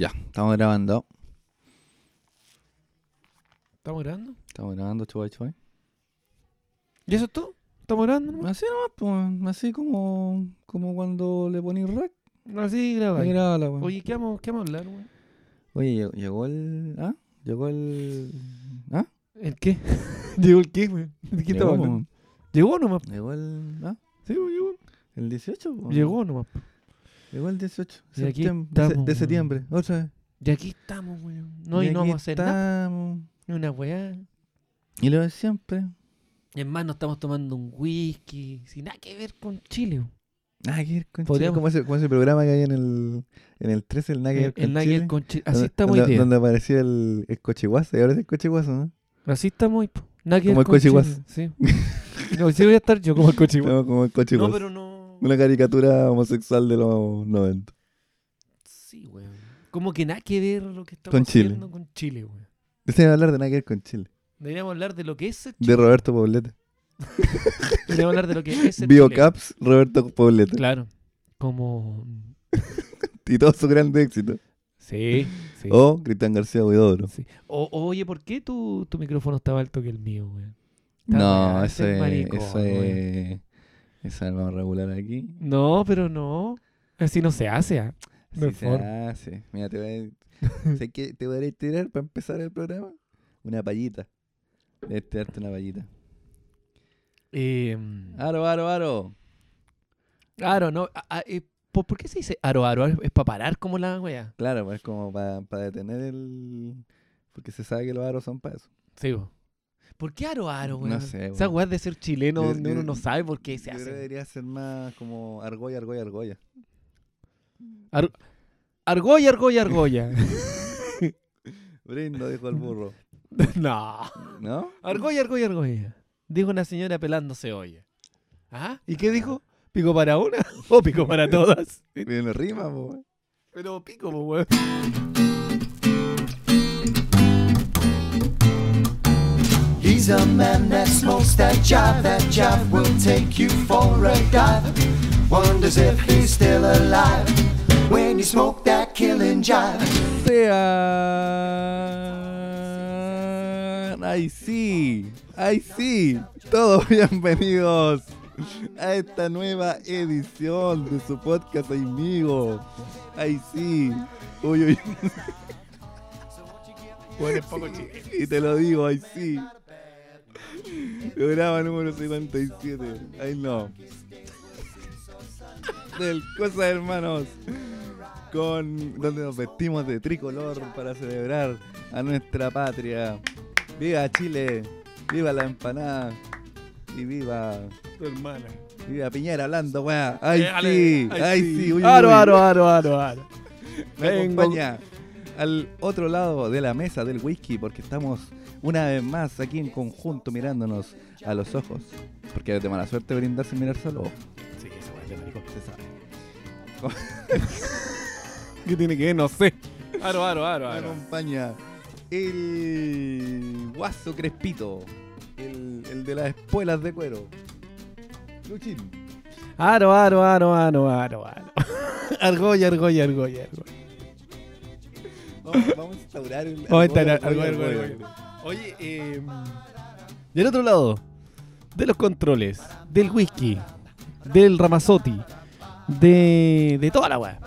Ya, estamos grabando. ¿Estamos grabando? Estamos grabando, chuay, chuay. ¿Y eso es todo? ¿Estamos grabando? nomás? Así nomás, pues, así como, como cuando le ponís rec. Así graba. Ahí graba la. Oye, ¿qué vamos, ¿qué vamos a hablar, güey? Oye, llegó, llegó el. ¿Ah? Llegó el. ¿Ah? ¿El qué? ¿Llegó el qué, güey? ¿De qué Llegó, estamos hablando? Llegó nomás. Llegó el. ¿Ah? Sí, güey, llegó. El 18, po. Llegó nomás. El 18 Y aquí septiembre- de, se- estamos, de weón. septiembre. Otra vez. Y aquí estamos, güey. No, Y y no vamos a hacer nada. estamos. Ni una weá. Y lo de siempre. Es más, nos estamos tomando un whisky. Sin nada que ver con Chile. güey. Nada que ver con Chile. Podríamos- Como ese, como ese programa que hay en el, en el 13, el Nada ver El, con el nada Chile. con Chile. Así donde, estamos donde, donde aparecía el, el cochiguazo. Y ahora es el cochiguazo, ¿no? Así estamos. Nada Como el Chile. cochiguazo. Sí. No, sí voy a estar yo como el cochiguazo. Estamos como el cochiguazo. No, pero no. Una caricatura homosexual de los 90. Sí, weón. Como que nada que ver lo que estamos Con Chile. haciendo con Chile, weón. Deberíamos hablar de nada que ver con Chile. Deberíamos hablar de lo que es De Chile. Roberto Poblete. Deberíamos hablar de lo que es Biocaps, Roberto Poblete. Claro. Como. Y todo su grande éxito. Sí, sí. O Cristian García Huidobro. sí. O- oye, ¿por qué tu, tu micrófono más alto que el mío, weón? No, eso es. Eso es. Es lo regular aquí. No, pero no. Así no se hace. ¿ah? Sí se hace. Mira, te voy a. sé que te voy a tirar para empezar el programa. Una payita. Debes tirarte una payita. Eh, Aro, aro, aro. aro, no. eh, ¿por, por qué se dice aro, aro? ¿Es para parar como la wea? Claro, pues es como para detener el. Porque se sabe que los aros son para eso. Sí, bo. ¿Por qué aro, aro, No weón? sé, Esa weón. weá de ser chileno donde uno no sabe por qué se Yo creo que hace. debería ser más como argolla, argolla, argolla. Ar- argolla, argolla, argolla. Brindo, dijo el burro. no. ¿No? Argolla, argolla, argolla. Dijo una señora pelándose olla. ¿Ah? ¿Y qué dijo? ¿Pico para una o pico para todas? Viene rima, po. Pero pico, weón. He's a man that smokes that jive. That jive will take you for a dive. Wonders if he's still alive when you smoke that killing jive. Sean. ¡Ay sí! ¡Ay sí! Todos bienvenidos a esta nueva edición de su podcast amigo. ¡Ay sí! Uy, uy. Bueno, es poco chileno. Y te lo digo, ¡ay sí! Programa número 57. ¡Ay no! Del Cosa Hermanos. Con donde nos vestimos de tricolor para celebrar a nuestra patria. ¡Viva Chile! ¡Viva la empanada! Y viva. Tu hermana. Viva Piñera hablando, weá. ¡Ay Eh, sí! ¡Ay sí! uy, uy, Aro, uy. aro, aro, aro, aro. Me Vengo- acompaña al otro lado de la mesa del whisky porque estamos una vez más aquí en conjunto mirándonos a los ojos. Porque es de mala suerte brindar sin mirar solo. Sí, esa es de maricón. Se sabe. ¿Qué tiene que ver? No sé. Aro, aro, aro, Me aro. acompaña el guaso crespito. El, el de las espuelas de cuero. Luchín. Aro, aro, aro, aro, aro, aro. Argolla, argolla, argolla, argolla. Vamos, vamos a instaurar el. Vamos a instaurar argolla, argolla, argolla, argolla, argolla. Oye, eh, del otro lado, de los controles, del whisky, del Ramazotti, de, de toda la weá.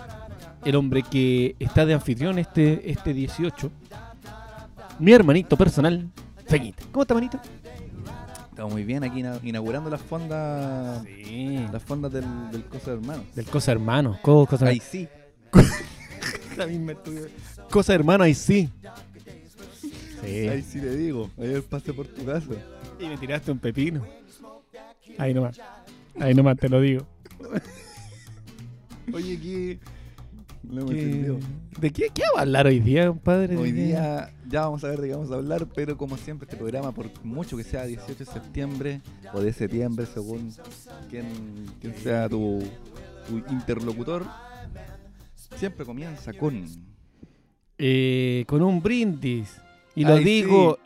El hombre que está de anfitrión este, este 18. Mi hermanito personal, Feñita. ¿Cómo está, manito? Estamos muy bien aquí ina- inaugurando las fondas. Sí. Las fondas del, del Cosa Hermano. Del Cosa Hermano. Co- cosa, Ahí sí. la misma estudio. Cosa Hermano, ahí sí. Sí. Ahí sí le digo. Ayer pasé por tu casa. Y me tiraste un pepino. Ahí nomás. Ahí nomás te lo digo. Oye, ¿qué? No me ¿Qué-. ¿De qué, qué vamos a hablar hoy día, compadre? Hoy día ya vamos a ver de qué vamos a hablar, pero como siempre este programa, por mucho que sea 18 de septiembre o de septiembre, según quién sea tu, tu interlocutor, siempre comienza con... Eh, con un brindis. Y lo Ay, digo.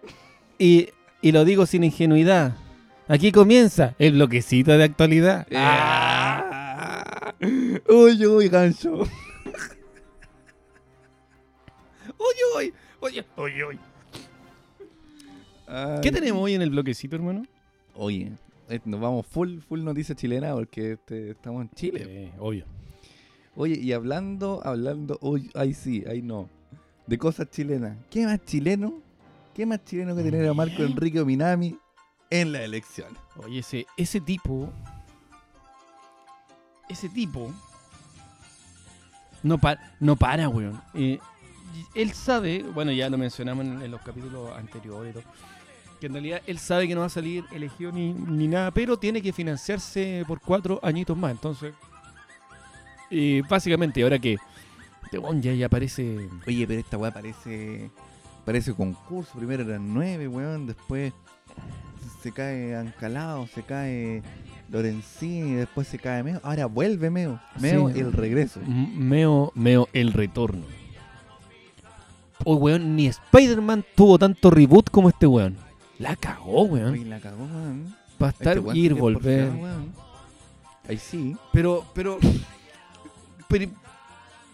Y, y lo digo sin ingenuidad. Aquí comienza el bloquecito de actualidad. Ah. Uy, uy, gancho. Oye, oye, oye, oye. ¿Qué tenemos hoy en el bloquecito, hermano? Oye, eh, nos vamos full, full noticia chilena porque este, estamos en Chile. Eh, obvio. Oye, y hablando, hablando, uy, ay sí, ay no, de cosas chilenas. ¿Qué más chileno? ¿Qué más chileno que tener a Marco Enrique Minami en las elecciones? Oye, ese, ese tipo. Ese tipo. No, pa- no para, weón. Eh, él sabe, bueno, ya lo mencionamos en, en los capítulos anteriores, todo, que en realidad él sabe que no va a salir elegido ni, ni nada, pero tiene que financiarse por cuatro añitos más. Entonces, eh, básicamente, ahora que este weón ya, ya aparece. Oye, pero esta weá parece, parece concurso. Primero eran nueve, weón, después se cae Ancalao, se cae Lorenzini, después se cae Meo. Ahora vuelve Meo. Meo, Sí. el regreso. M- Meo, Meo, el retorno. Oh, weón, ni Spider-Man tuvo tanto reboot como este weón. La cagó, weón. Oye, la cagó, weón. Para estar, Este ir, volver. porfiado, weón. Ahí sí. Pero, pero, pri-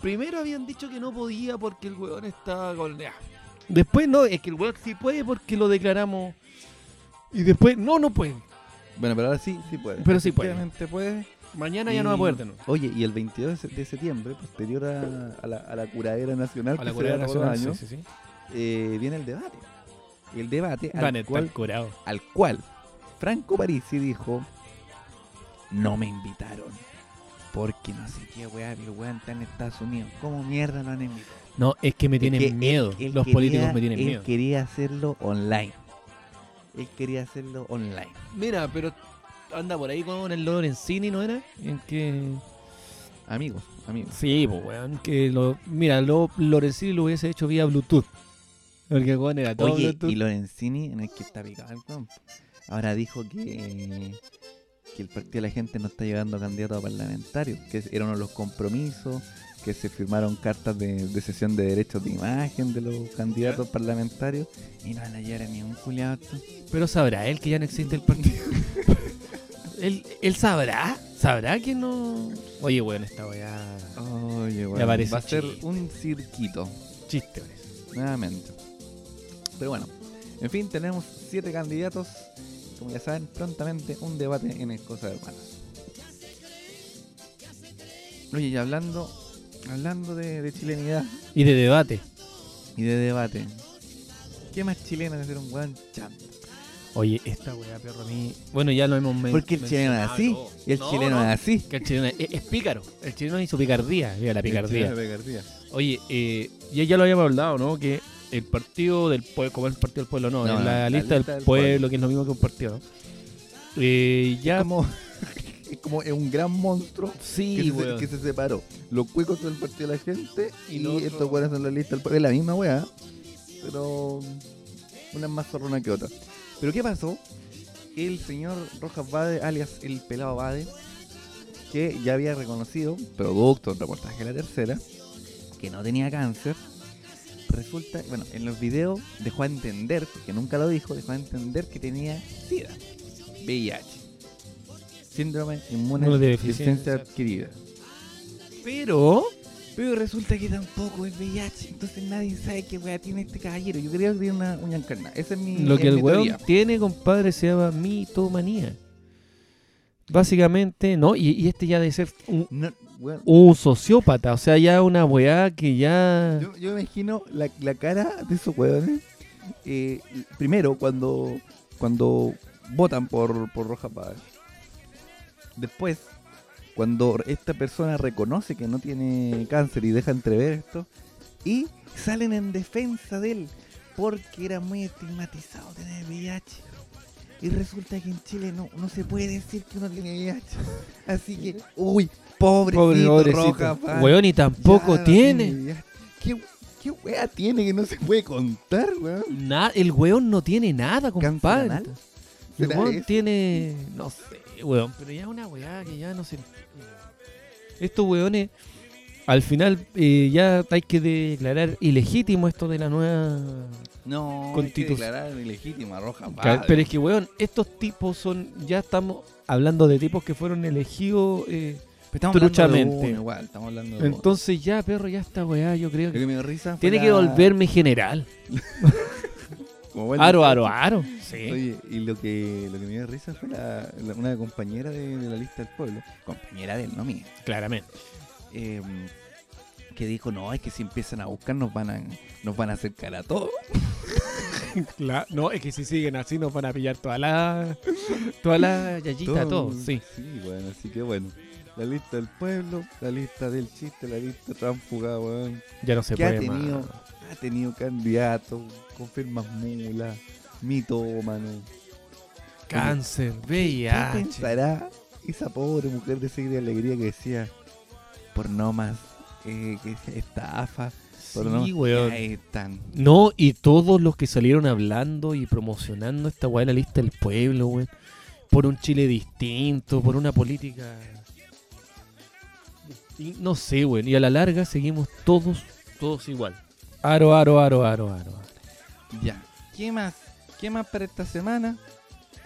Primero habían dicho que no podía porque el weón estaba con. ya. Después no, es que el weón sí puede porque lo declaramos. Y después, no, no puede. Bueno, pero ahora sí, sí puede. Pero sí puede. Puede. Mañana ya no va a poder de nuevo. Oye, y el 22 de se- de septiembre, posterior a, a la, a la curadera nacional, A la los Nacional. años, Sí, sí, sí. eh, viene el debate. El debate Van al cual, al cual Franco Parisi dijo, no me invitaron. Porque no sé qué weá, el weón está en Estados Unidos. ¿Cómo mierda lo han invitado? No, es que me tienen Es que miedo. él- él Los quería- políticos me tienen él miedo. quería hacerlo online. Él quería hacerlo online. Mira, pero anda por ahí con el Lorenzini, ¿no era? En que... Amigos, amigos. Sí, pues, weón. Que lo... Mira, lo, Lorenzini lo hubiese hecho vía Bluetooth. Porque, weón, era todo Oye, Bluetooth. y Lorenzini, en el que está picado el ahora dijo que, que el Partido de la Gente no está llevando candidatos a parlamentarios, que era uno de los compromisos, que se firmaron cartas de, de cesión de derechos de imagen de los candidatos parlamentarios y no van a llevar a ni un culiado. Pero sabrá él que ya no existe el partido. ¿Él, ¿Él sabrá? ¿Sabrá que no...? Oye, weón, esta weá... Oye, parece va a ser chiste. un cirquito, Chiste, nuevamente. Pero bueno, en fin, tenemos siete candidatos. Como ya saben, prontamente un debate en el Cosa de. Oye, y hablando, hablando de, de chilenidad Y de debate. y de debate, ¿qué más chileno que ser un weón chanta? Oye, esta weá, perro, a mí... Bueno, ya lo hemos Porque el chileno es así, y el No, chileno no, es así. Que el chileno es, es pícaro. El chileno hizo picardía. Mira la picardía. El chileno es picardía. Oye, eh, ya, ya lo habíamos hablado, ¿no? Que el partido del pueblo, como es el partido del pueblo, no, No, es no, la, la lista, lista del, pueblo, pueblo. que es lo mismo que un partido, ¿no? Eh, ya, como, es como es un gran monstruo sí, que, se, que se separó. Los cuecos son el partido de la gente Y y, lo otro- estos weones son la lista del pueblo. Es la misma weá, pero una más zorrona que otra. Pero ¿qué pasó? El señor Rojas Bade, alias el pelado Bade, que ya había reconocido, producto del reportaje de la tercera, que no tenía cáncer. Resulta, bueno, en los videos dejó a entender, porque nunca lo dijo, dejó a entender que tenía SIDA, VIH, síndrome Inmunodeficiencia. deficiencia adquirida. Pero, Pero resulta que tampoco es VIH, entonces nadie sabe qué weá tiene este caballero. Yo creo que tiene una uña encarnada. Esa es mi lo que el weón tiene, compadre, se llama mitomanía. Básicamente, ¿no? Y, y este ya debe ser un, No, weón, un sociópata, o sea, ya una weá que ya... yo, yo me imagino la, la cara de esos weones. eh, primero, cuando, cuando votan por, por Roja Paz. Después, cuando esta persona reconoce que no tiene cáncer y deja entrever esto. Y salen en defensa de él. Porque era muy estigmatizado tener VIH. Y resulta que en Chile no, no se puede decir que uno tiene VIH. Así que, uy, Pobre, pobrecito. Roja. Weón, y tampoco Ya tiene. ¿Qué, ¿Qué wea tiene que no se puede contar, weón? Na- el weón no tiene nada, compadre. El ¿Será weón eso? tiene. No sé, weón. Pero ya una weá que ya no se. Estos weones, al final, eh, ya hay que declarar ilegítimo esto de la nueva. No, Constitu- hay que declarar ilegítima Roja Paz. Pero es que, weón, estos tipos son. Ya estamos hablando de tipos que fueron elegidos eh, estamos hablando de truchamente. uno igual, estamos hablando de. Entonces ya, perro, ya esta weá, yo creo que que me risa tiene la- que volverme general. como Aro, aro, aro. Sí. Oye, y lo que, lo que me dio risa fue la, la- una compañera de, de la lista del pueblo, compañera de él, no mía, Claramente. eh, que dijo, no, es que si empiezan a buscar nos van a, nos van a acercar a todos. Cla- no, es que si siguen así nos van a pillar toda la. Toda la yayita, todo, sí. Sí, bueno, así que bueno. La lista del pueblo, la lista del chiste, la lista tránsfuga, weón. Ya no se que ha puede tenido, más. ha tenido candidatos, confirmas mula, mitómano. Cáncer, ¿Qué VIH. pensará esa pobre mujer de Seguir de Alegría que decía por no más, eh, que estafa, Sí, weón. No, y todos los que salieron hablando y promocionando esta weá en la lista del pueblo, weón. Por un Chile distinto, por una política. Distin- No sé, weón. Y a la larga seguimos todos, todos igual. Aro, aro, aro, aro, aro. aro. Ya. ¿Qué más? ¿Qué más para esta semana?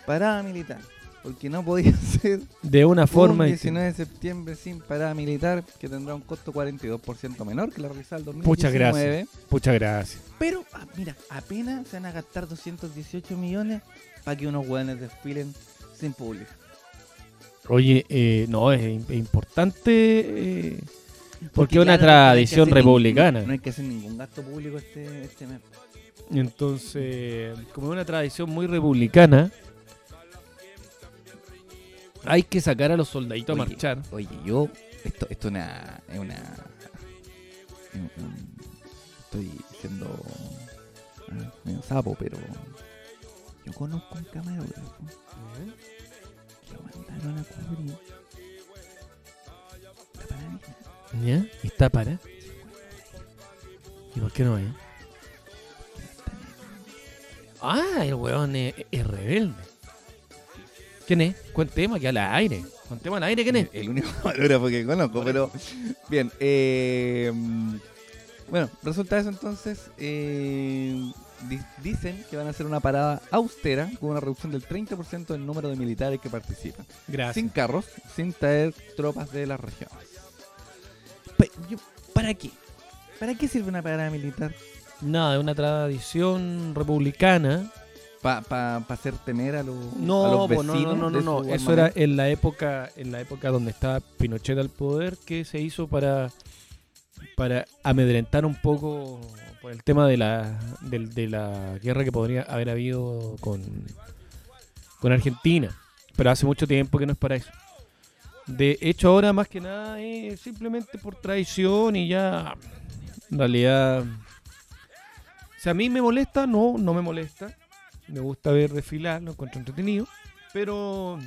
Parada militar. Porque no podía ser De una forma. un distinta. 19 de septiembre sin parada militar que tendrá un costo 42% menor que la realizada el 2019. Muchas gracias. Muchas gracias. Pero, ah, mira, apenas se van a gastar 218 millones para que unos hueones desfilen sin público. Oye, eh, no, es, im- es importante. eh, Porque es una tradición republicana. ningún- no hay que hacer ningún gasto público este, este mes. Entonces, como es una tradición muy republicana, hay que sacar a los soldaditos a marchar. Oye, yo, esto, esto una, es una. es un- estoy siendo ah, medio sapo, pero yo conozco un camarógrafo que lo mandaron a cubrir. ¿Ya? ¿Y está para? ¿Y por qué no hay? Ah, el weón es, es rebelde. ¿Quién es? Cuénteme que al aire. Cuénteme al aire quién es. El único camarógrafo que conozco, pero bien. eh, bueno, resulta eso entonces. eh, di- dicen que van a hacer una parada austera con una reducción del 30% del número de militares que participan. Gracias. Sin carros, sin traer tropas de las regiones. Yo- ¿Para qué? ¿Para qué sirve una parada militar? Nada, es una tradición republicana. ¿Para pa, pa hacer temer a, los No, a los no, vecinos? no, no, no, su no. Eso era en la época, en la época donde estaba Pinochet al poder, que se hizo para, para amedrentar un poco por el tema de la, del- de, la guerra que podría haber habido con, con Argentina. Pero hace mucho tiempo que no es para eso. De hecho, ahora más que nada es simplemente por traición y ya. En realidad. Si a mí me molesta, no, no me molesta. Me gusta ver desfilar, lo encuentro entretenido. Pero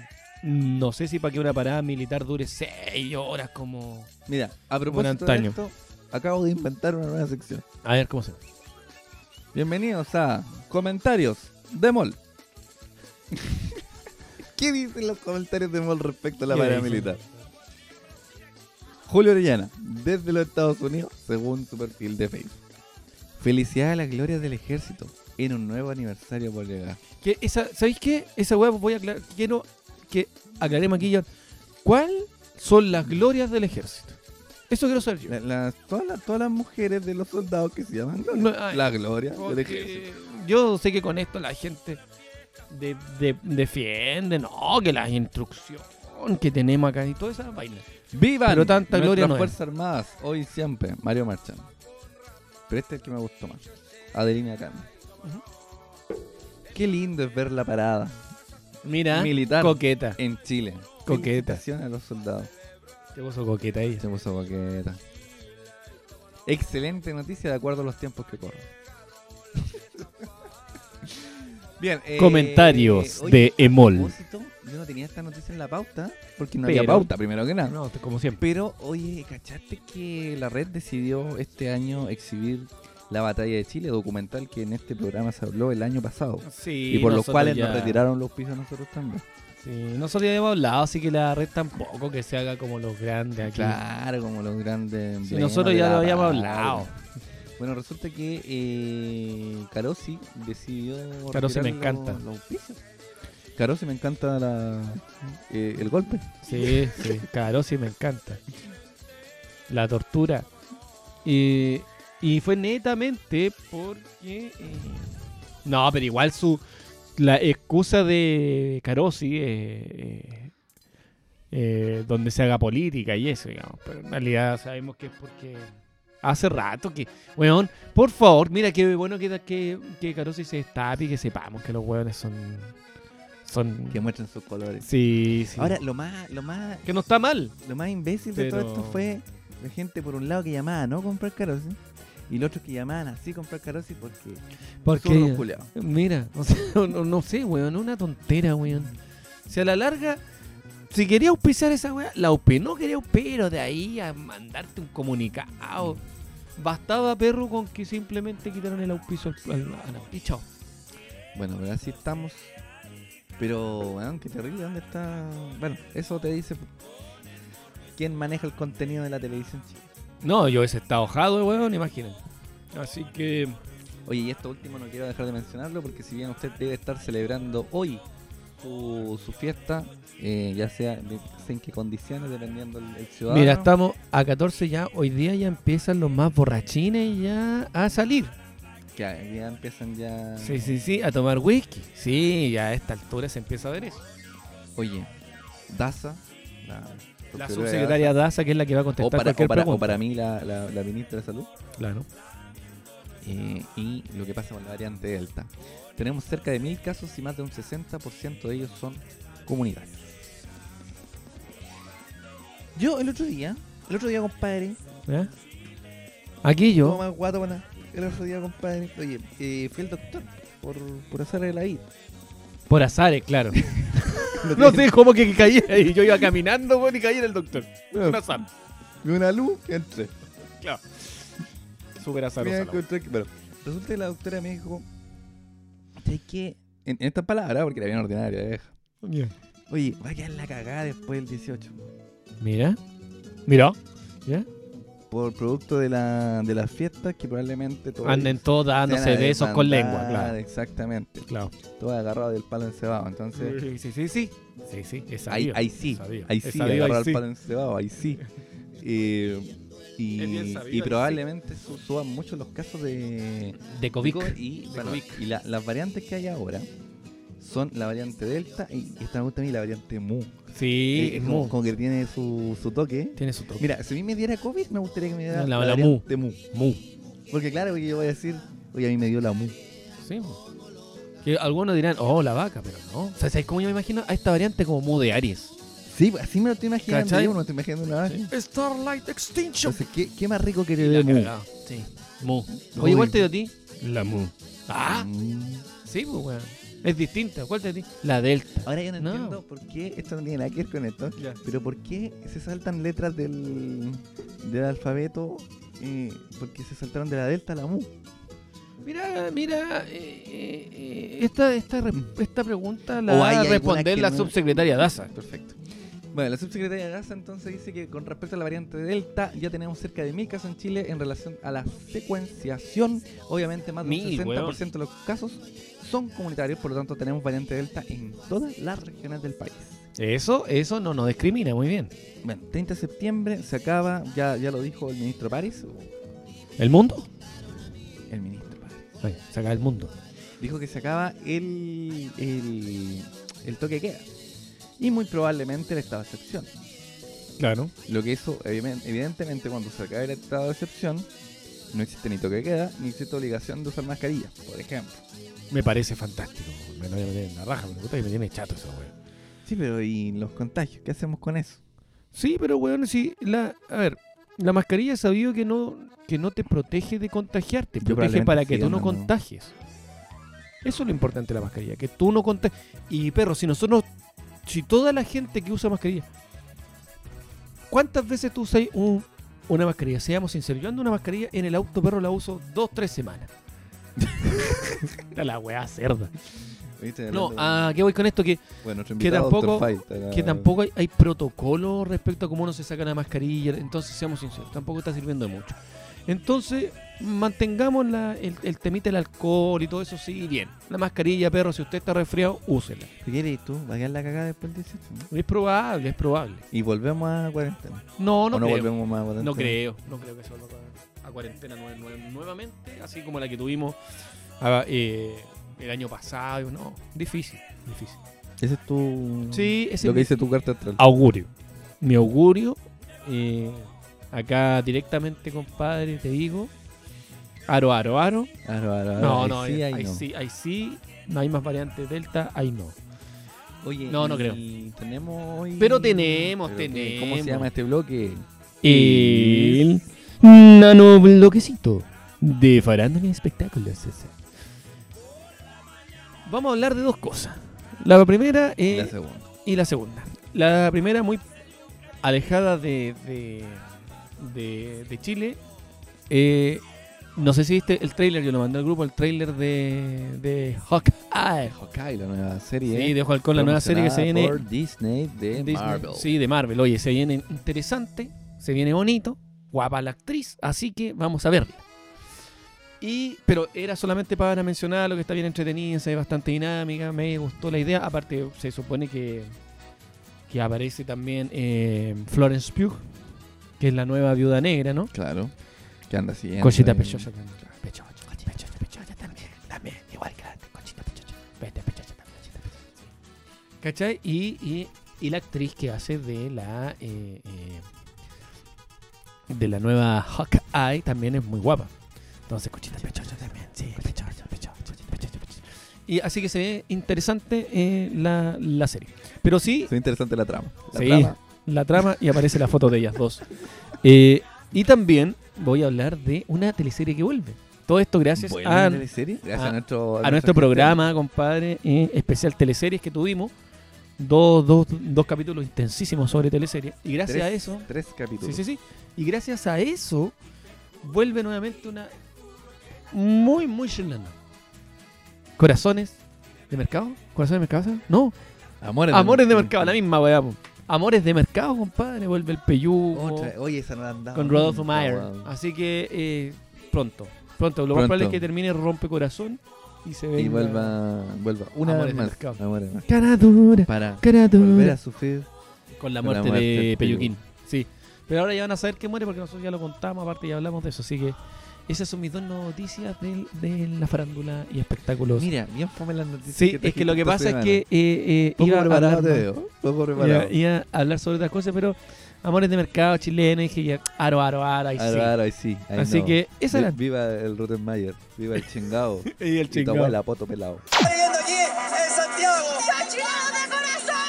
no sé si para que una parada militar dure seis horas como... Mira, a propósito de esto, acabo de inventar una nueva sección. A ver, ¿cómo se Bienvenidos a Comentarios de Mol. ¿Qué dicen los comentarios de Mol respecto a la ¿Qué parada dicen? militar? Julio Orellana, desde los Estados Unidos, según su perfil de Facebook. Felicidades a las glorias del ejército en un nuevo aniversario por llegar. Que esa, ¿Sabéis qué? Esa hueá voy a aclarar. Quiero que aclaremos aquí ya. ¿Cuáles son las glorias del ejército? Eso quiero saber yo. La- las- todas, las, todas las mujeres de los soldados que se llaman Gloria. No, ay, la gloria del Porque ejército. yo sé que con esto la gente de- de- defiende, no, que la instrucción que tenemos acá y toda esa vaina. ¡Vivan! Pero tanta gloria no. Fuerzas Armadas, hoy y siempre. Mario Marchand. Pero este es el que me gustó más. Adelina Carmen. Qué lindo es ver la parada Mira, Militar. coqueta. en Chile. Coqueta. A los soldados. Te puso coqueta ahí. Se puso coqueta. Excelente noticia de acuerdo a los tiempos que corren. Bien. eh, Comentarios oye, de Emol. propósito, Yo no tenía esta noticia en la pauta porque no había pauta, primero que nada. No, como siempre. Pero, oye, ¿cachaste que la red decidió este año exhibir la batalla de Chile, documental que en este programa se habló el año pasado? Sí, y por los cuales ya- nos retiraron los pisos a nosotros también. Sí, nosotros ya habíamos hablado, así que la red tampoco que se haga como los grandes aquí. Claro, como los grandes. Sí, nosotros ya lo habíamos hablado. Bueno, resulta que eh, Carosi decidió. Carosi me los- encanta. Los auspicios. Caro, si me encanta la, eh, el golpe. Sí, sí, claro, sí me encanta. La tortura. Y, y fue netamente porque... eh, no, pero igual su... La excusa de Carosi eh, eh, eh, donde se haga política y eso, digamos. Pero en realidad sabemos que es porque... Hace rato que... Weón, por favor, mira qué bueno que, que, que Carosi se destape y que sepamos que los weones son... Son... Que muestren sus colores. Sí, sí. Ahora, lo más, lo más, que no está mal. lo más imbécil de todo esto fue la gente por un lado que llamaba a no comprar carosi y los otros que llamaban así comprar carosi porque Porque, mira, o sea, no, no sé, weón, una tontera, weón. Si a la larga, si quería auspiciar esa weá, la auspé, no quería pero de ahí a mandarte un comunicado. Bastaba, perro, con que simplemente quitaron el auspicio al, al-. Bueno, pero así estamos. Pero, weón, qué terrible, ¿dónde está? Bueno, eso te dice quién maneja el contenido de la televisión. No, yo ese estado jado, weón, imaginen. Así que, Oye, y esto último no quiero dejar de mencionarlo porque si bien usted debe estar celebrando hoy su, su fiesta, eh, ya sea de- en qué condiciones, dependiendo el, el ciudadano. mira, estamos a 14 ya, hoy día ya empiezan los más borrachines ya a salir. Que ya empiezan ya... Sí, sí, sí, a tomar whisky. Sí, ya a esta altura se empieza a ver eso. Oye, Daza, la, La subsecretaria Daza, que es la que va a o contestar para, cualquier o para, o pregunta. para mí la, la, la ministra de Salud, Claro. eh, y lo que pasa con la variante Delta. Tenemos cerca de mil casos y más de un 60% de ellos son comunitarios. Yo el otro día, el otro día, compadre, ¿Ya? Aquí yo. más guato, pana, el otro día, compadre, oye, eh, fui al doctor por, por hacer el ahí. Por azares, claro. no sé cómo que caí ahí. Yo iba caminando, weón, y caí en el doctor. Un azar. Vi una luz y entré. Súper Me azaroso. encontré que- bueno, resulta que la doctora me dijo, ¿sabes qué? En, en estas palabras, porque era bien ordinaria, vieja. Oye, va a quedar la cagada después del 18. Mira. Mira. ¿Ya? Por producto de, la, de las fiestas que probablemente todos Anden todos dándose besos con lengua, claro. Exactamente. Claro. Todo agarrado del palo encebado. Entonces, Sí, sí, sí, sí. Sí, sí, ahí, sí. Ahí sí, agarrado ahí el sí. palo encebado. Ahí sí. Eh, y, sabido, probablemente su- suban mucho los casos de, De COVID. y, De bueno, COVID. y la- las variantes que hay ahora son la variante Delta y esta me gusta a mí la variante Mu. Sí, Eh, es como, mu. como que tiene su, su toque. Tiene su toque. Mira, si a mí me diera COVID, me gustaría que me diera La- la, la variante Mu. Mu. Porque claro, porque yo voy a decir, oye, a mí me dio la Mu. Sí, mu. Que algunos dirán, oh, la vaca, pero no. O sea, ¿sabes cómo yo me imagino a esta variante como mu de Aries? Sí, así me lo estoy imaginando. ¿Cachai? Yo no estoy imaginando nada. Starlight Extinction. Entonces, ¿qué, qué más rico que la Mu? Sí, mu. Oye, ¿cuál te dio a ti? La mu. Ah, Mm. sí, pues, weón. Es distinta. ¿Cuál te ti? La delta. Ahora yo no, No. entiendo por qué, esto no tiene nada que ver con esto, Ya. pero por qué se saltan letras del, del alfabeto, eh, porque se saltaron de la delta a la mu. Mira, mira, eh, eh, esta, esta, re- esta pregunta la va a responder la no- subsecretaria Daza. Perfecto. Bueno, la subsecretaria de Gaza entonces dice que con respecto a la variante Delta ya tenemos cerca de mil casos en Chile en relación a la secuenciación. Obviamente más del Mil, 60% de los casos son comunitarios, por lo tanto tenemos variante Delta en todas las regiones del país. Eso, eso no nos discrimina, muy bien. Bueno, 30 de septiembre se acaba, ya, ya lo dijo el ministro París, ¿El mundo? el ministro París, Ay, saca el mundo. dijo que se acaba el, el, el toque de queda. Y muy probablemente el estado de excepción. Claro. Lo que eso, evidentemente, cuando se acabe el estado de excepción, no existe ni toque de queda, ni existe obligación de usar mascarilla, por ejemplo. Me parece fantástico. Me lo voy a meter en la raja, me gusta que me tiene chato esa weón. Sí, pero ¿y los contagios? ¿Qué hacemos con eso? Sí, pero weón, sí, la, a ver, la mascarilla es sabido que no, que no te protege de contagiarte, Yo protege para que sí, tú no. contagies. Eso es lo importante de la mascarilla, que tú no contagies. Y perro, si nosotros, si toda la gente que usa mascarilla, ¿cuántas veces tú usas un- una mascarilla? Seamos sinceros, yo ando una mascarilla en el auto, perro, la uso dos, tres semanas. La weá cerda. ¿Viste? No, ¿a qué voy con esto? Que bueno, que tampoco-. Fight, que tampoco hay, hay protocolo respecto a cómo uno se saca la mascarilla. Entonces, seamos sinceros, tampoco está sirviendo de mucho. Entonces, mantengamos la- el, el temita del alcohol y todo eso, sí, bien. La mascarilla, perro, si usted está resfriado, úsela. ¿Qué quieres tú? ¿Va a quedar la cagada después del 18? no? Es probable, es probable. Y volvemos a cuarentena. No, no, ¿O no creo. volvemos más a cuarentena? No creo, no creo que se vuelva a a cuarentena nue- nue- nuevamente, así como la que tuvimos ah, eh, el año pasado. No, difícil, difícil. Ese es tu. Sí, ese Lo que dice tu carta astral. augurio. Mi augurio, eh, acá directamente, compadre, te digo. Aro, aro, aro. Aro, aro, aro. No, Ahí no, sí, ahí, ahí ahí no. sí, ahí sí. No hay más variantes delta, ahí no. Oye, No, no creo. y Tenemos hoy. Pero tenemos, Pero, ¿qué- tenemos. ¿Cómo se llama este bloque? El nano bloquecito de farándula y espectáculos. Vamos a hablar de dos cosas. La primera eh, La segunda. y la segunda. La primera muy alejada de, de, de- de Chile. Eh, no sé si viste el trailer, yo lo mandé al grupo, el trailer de, de Hawkeye. Hawkeye, la nueva serie. Sí, de Hawkeye, la nueva serie que se viene. Por Disney de Disney. Marvel. Sí, de Marvel. Oye, se viene interesante, se viene bonito, guapa la actriz, así que vamos a verla. Y, pero era solamente para mencionar lo que está bien entretenida, se ve bastante dinámica, me gustó la idea. Aparte, se supone que, que aparece también eh, Florence Pugh, que es la nueva viuda negra, ¿no? Claro. Que anda siguiendo. Cosita pechocha también. Pechocha, pechocha, pechocha también, también, igual que la de Conchita pechocha. Vete, pechocha pechocha. ¿Cachai? Y, y, y la actriz que hace de la eh, eh, de la nueva Hawkeye también es muy guapa. Entonces, Conchita pechocha también, sí, pechocha, pechocha, pechocha. Y así que se ve interesante eh, la, la serie. Pero sí, Es interesante la trama. La Sí. trama. la trama y aparece la foto de ellas dos. Eh, y también voy a hablar de una teleserie que vuelve. Todo esto gracias a, teleserie. Gracias a- a, nuestro, a nuestro programa, compadre, eh, especial teleseries que tuvimos. Dos, dos, dos capítulos intensísimos sobre teleseries. Y gracias Tres, a eso, Tres capítulos. sí, sí, sí. Y gracias a eso, vuelve nuevamente una muy, muy chilena. Corazones de mercado. ¿Corazones de mercado? No, Amores, Amores de mercado, la misma weá. Amores de mercado, compadre. Vuelve el Otra- Oye, esa no la han dado con Rodolfo Mayer. Así que eh, pronto. Pronto. Lo más probable es que termine Rompe Corazón y se venga. Y vuelva, vuelva una Amores vez de más. mercado. Amores de mercado. Cara dura, Para cara volver a sufrir. Con la con la muerte, muerte de Peyuquín. Sí. Pero ahora ya van a saber que muere porque nosotros ya lo contamos, aparte ya hablamos de eso. Así que esas son mis dos noticias del- de, la farándula y espectáculos. Mira, bien fome las noticias. sí, que es que lo que pasa es que eh, eh, iba a preparado. Poco preparado. Iba, iba a hablar sobre otras cosas, pero amores de mercado chileno, dije ya, aro, aro, aro, ahí sí. Aro, aro, ahí sí. ahí Así no. que esa era. Viva el Rottenmeier. Viva el chingado. Y el y tu abuela, poto pelado. viviendo aquí en Santiago. ¡Soy chileno de corazón!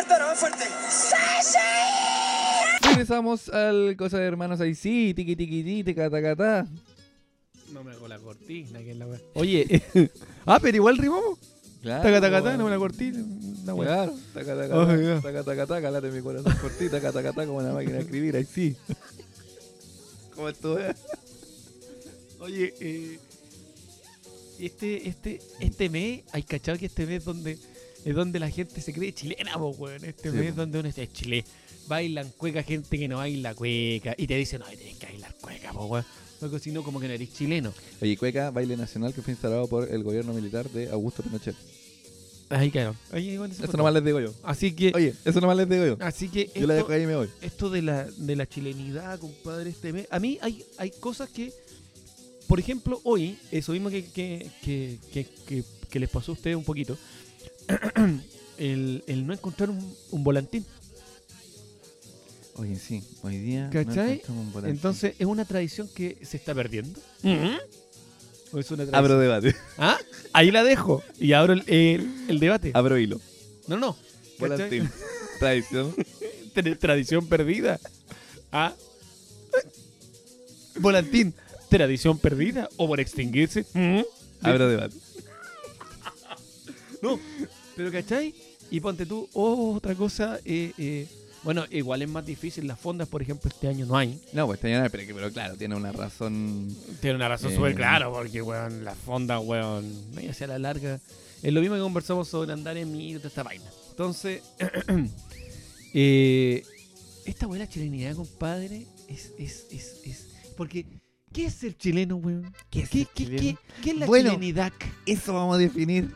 Fuerte ahora, más fuerte. ¡Sí, sí! Regresamos al cosa de hermanos ahí sí. Tiki tiki tiki, teca, taca, ta. No me hago la cortina, que es la wea. Oye, ah, pero igual rimamos. Claro. Taca, taca, taca, weón. no me la cortina. Una wea. Claro. Taca, taca, Oh, taca, ya. taca, taca, taca, late mi corazón por ti. Taca, taca, taca, como una máquina de escribir. Ahí sí. ¿Cómo estuvo? Oye, eh, este, este, este mes, hay cachado que este mes donde es donde la gente se cree chilena, po, weón. Este Sí, mes po. donde uno es chile. Bailan cueca gente que no baila cueca. Y te dicen, no, tienes que bailar cueca, po, weón. Porque si no, como que no eres chileno. Oye, Cueca, baile nacional que fue instalado por el gobierno militar de Augusto Pinochet. Ahí quedaron. Oye, igual Eso nomás les digo yo. Así que, Oye, eso nomás les digo yo. así que Yo la esto- dejo ahí y me voy. esto de la, de la chilenidad, compadre, este mes. A mí hay, hay cosas que, por ejemplo, hoy, eso mismo que, que, que, que- que- que les pasó a ustedes un poquito, el, el no encontrar un, un volantín. Oye, sí, hoy día. ¿Cachai? un. Entonces, ¿es una tradición que se está perdiendo? ¿O es una tradición? Abro debate. ¿Ah? Ahí la dejo y abro el, el- el debate. Abro hilo. No, no. Volantín. Tradición. Tra- tradición perdida. ¿Ah? Volantín, tradición perdida o por extinguirse. ¿Mm? Abro debate. No, pero ¿cachai? Y ponte tú, oh, otra cosa, eh, eh, bueno, igual es más difícil, las fondas, por ejemplo, este año no hay. No, pues está pero, que- pero claro, tiene una razón. Tiene una razón Eh. súper clara, porque, weón, las fondas, weón, medio hacia la larga. Es lo mismo que conversamos sobre andar en micro, toda esta vaina. Entonces, eh, esta buena chilenidad, compadre, es, es, es, es. Porque, ¿qué es ser chileno, weón? ¿Qué es ¿Qué, ser qué, chileno? qué- qué es la Bueno. chilenidad? Eso vamos a definir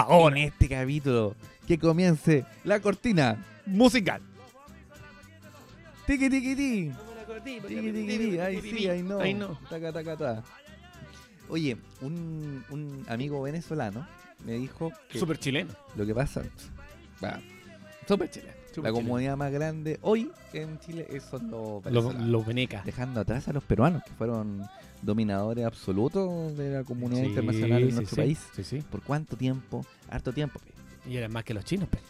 ahora en este capítulo. Que comience la cortina. Musical. Tiki tiki ti. Tiki tiki ti. Ay sí, ay no. Ay, no. Taca, taca, ta. Oye, un, un amigo venezolano me dijo que Súper chileno. lo que pasa. Va, súper chileno. La chileno. comunidad más grande hoy en Chile es- son los Los, venezolanos. los venecas. Dejando atrás a los peruanos, que fueron dominadores absolutos de la comunidad Sí, internacional en sí, nuestro país. Sí, sí. ¿Por cuánto tiempo? Harto tiempo. pe. Y eran más que los chinos, pe.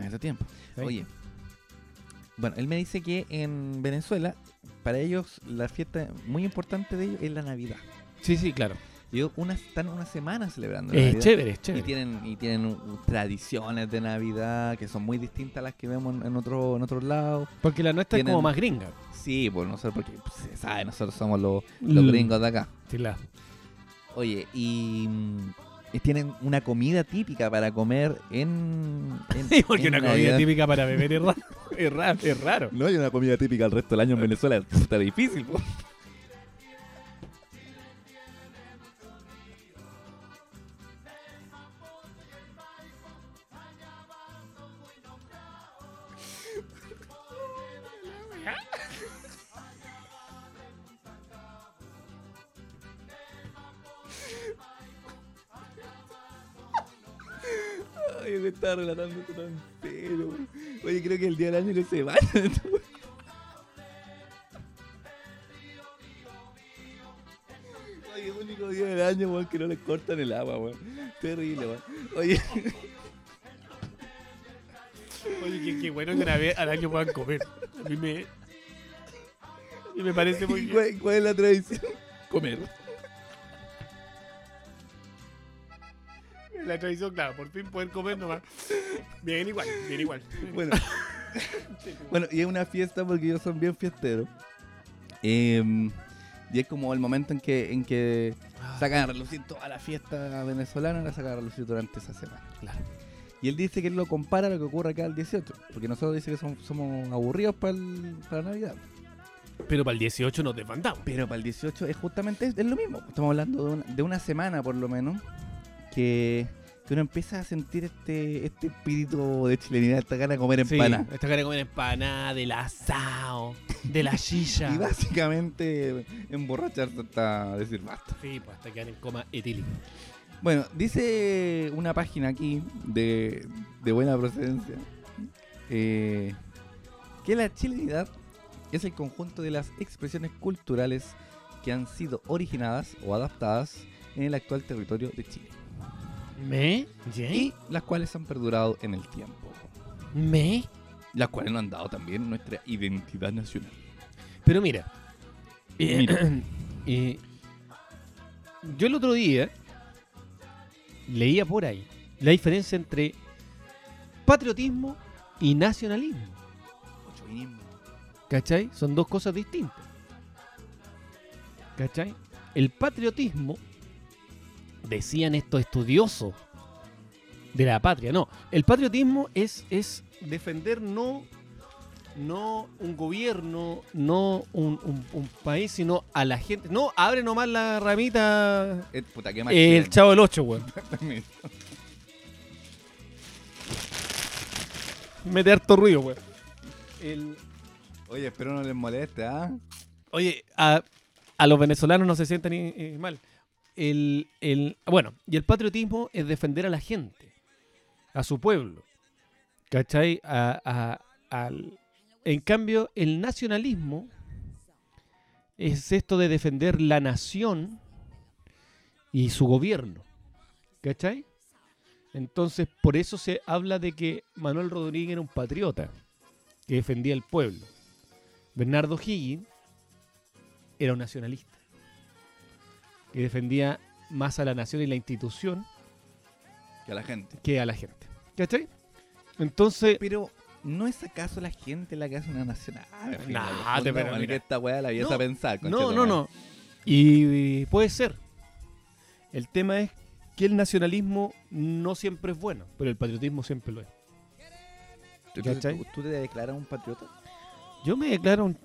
Harto tiempo. Oye, bueno, él me dice que en Venezuela, para ellos, la fiesta muy importante de ellos es la Navidad. Sí, sí, claro. Y ellos una, están una semana celebrando Es Navidad. chévere, es Y chévere. tienen, y tienen tradiciones de Navidad que son muy distintas a las que vemos en, en otro, en otros lados. Porque la nuestra es como más gringa. Sí, pues nosotros, porque pues, se sabe, nosotros somos los, los L- gringos de acá. Sí, la- Oye, y, mm, y tienen una comida típica para comer en. en Sí, porque en una comida típica para beber es raro. Es raro, es raro. No hay una comida típica el resto del año en Venezuela, está difícil. po. Estaba relatando esto tan pero. Oye, creo que el día del año que se va. Oye, el único día del año, weón, que no les cortan el agua, weón. Terrible, weón. Oye, Oye, qué, qué bueno que una vez al año puedan comer. A mí me. A mí me parece muy ¿y bien. ¿cuál, cuál es la tradición? Comer. La tradición, claro, por fin poder comer nomás. Bien igual, bien igual. Bueno. bueno, y es una fiesta porque ellos son bien fiesteros. Em, y es como el momento en que, en que sacan a relucir toda la fiesta venezolana, la sacan a relucir durante esa semana. Claro. Y él dice que él lo compara a lo que ocurre acá el 18. Porque nosotros dice que son- somos aburridos para, el- para Navidad. Pero para el 18 nos desbandamos. Pero para el 18 es justamente es, es lo mismo. Estamos hablando de una, de una semana por lo menos que, que uno empieza a sentir este, este espíritu de chilenidad, esta gana de comer Sí, empana. esta cara de comer empanada, del asado, de la silla. Y básicamente emborracharse hasta decir basta. Sí, pues hasta quedar en coma etílico. Bueno, dice una página aquí de, de buena procedencia eh, que la chilenidad es el conjunto de las expresiones culturales que han sido originadas o adaptadas en el actual territorio de Chile ¿Me? y las cuales han perdurado en el tiempo, ¿Me? las cuales nos han dado también nuestra identidad nacional. Pero mira. eh, Mira. eh, yo el otro día leía por ahí la diferencia entre patriotismo y nacionalismo. ¿Cachai? Son dos cosas distintas. ¿Cachai? El patriotismo, decían estos estudiosos de la patria, no. El patriotismo es, es defender no, no un gobierno, no un, un- un país, sino a la gente. No, abre nomás la ramita Eh, puta, qué más el chavo del 8, weón. Mete harto ruido, weón. El- Oye, espero no les moleste, ¿ah? Oye, a, a los venezolanos no se sientan eh, mal. El, el, bueno, y el patriotismo es defender a la gente, a su pueblo. ¿Cachai? A- a- al- en cambio, el nacionalismo es esto de defender la nación y su gobierno. ¿Cachai? Entonces, por eso se habla de que Manuel Rodríguez era un patriota que defendía el pueblo. Bernardo Higgins era un nacionalista que defendía más a la nación y la institución Que a la gente. que a la gente. ¿Cachai? Entonces, Pero, ¿no es acaso la gente la que hace una? Ah, fin, Nah, te- pero que esta weá la No, a pensar. no, no, no. Y, y puede ser. El tema es que el nacionalismo no siempre es bueno, pero el patriotismo siempre lo es. ¿tú, tú te declaras un patriota? Yo me declaro un,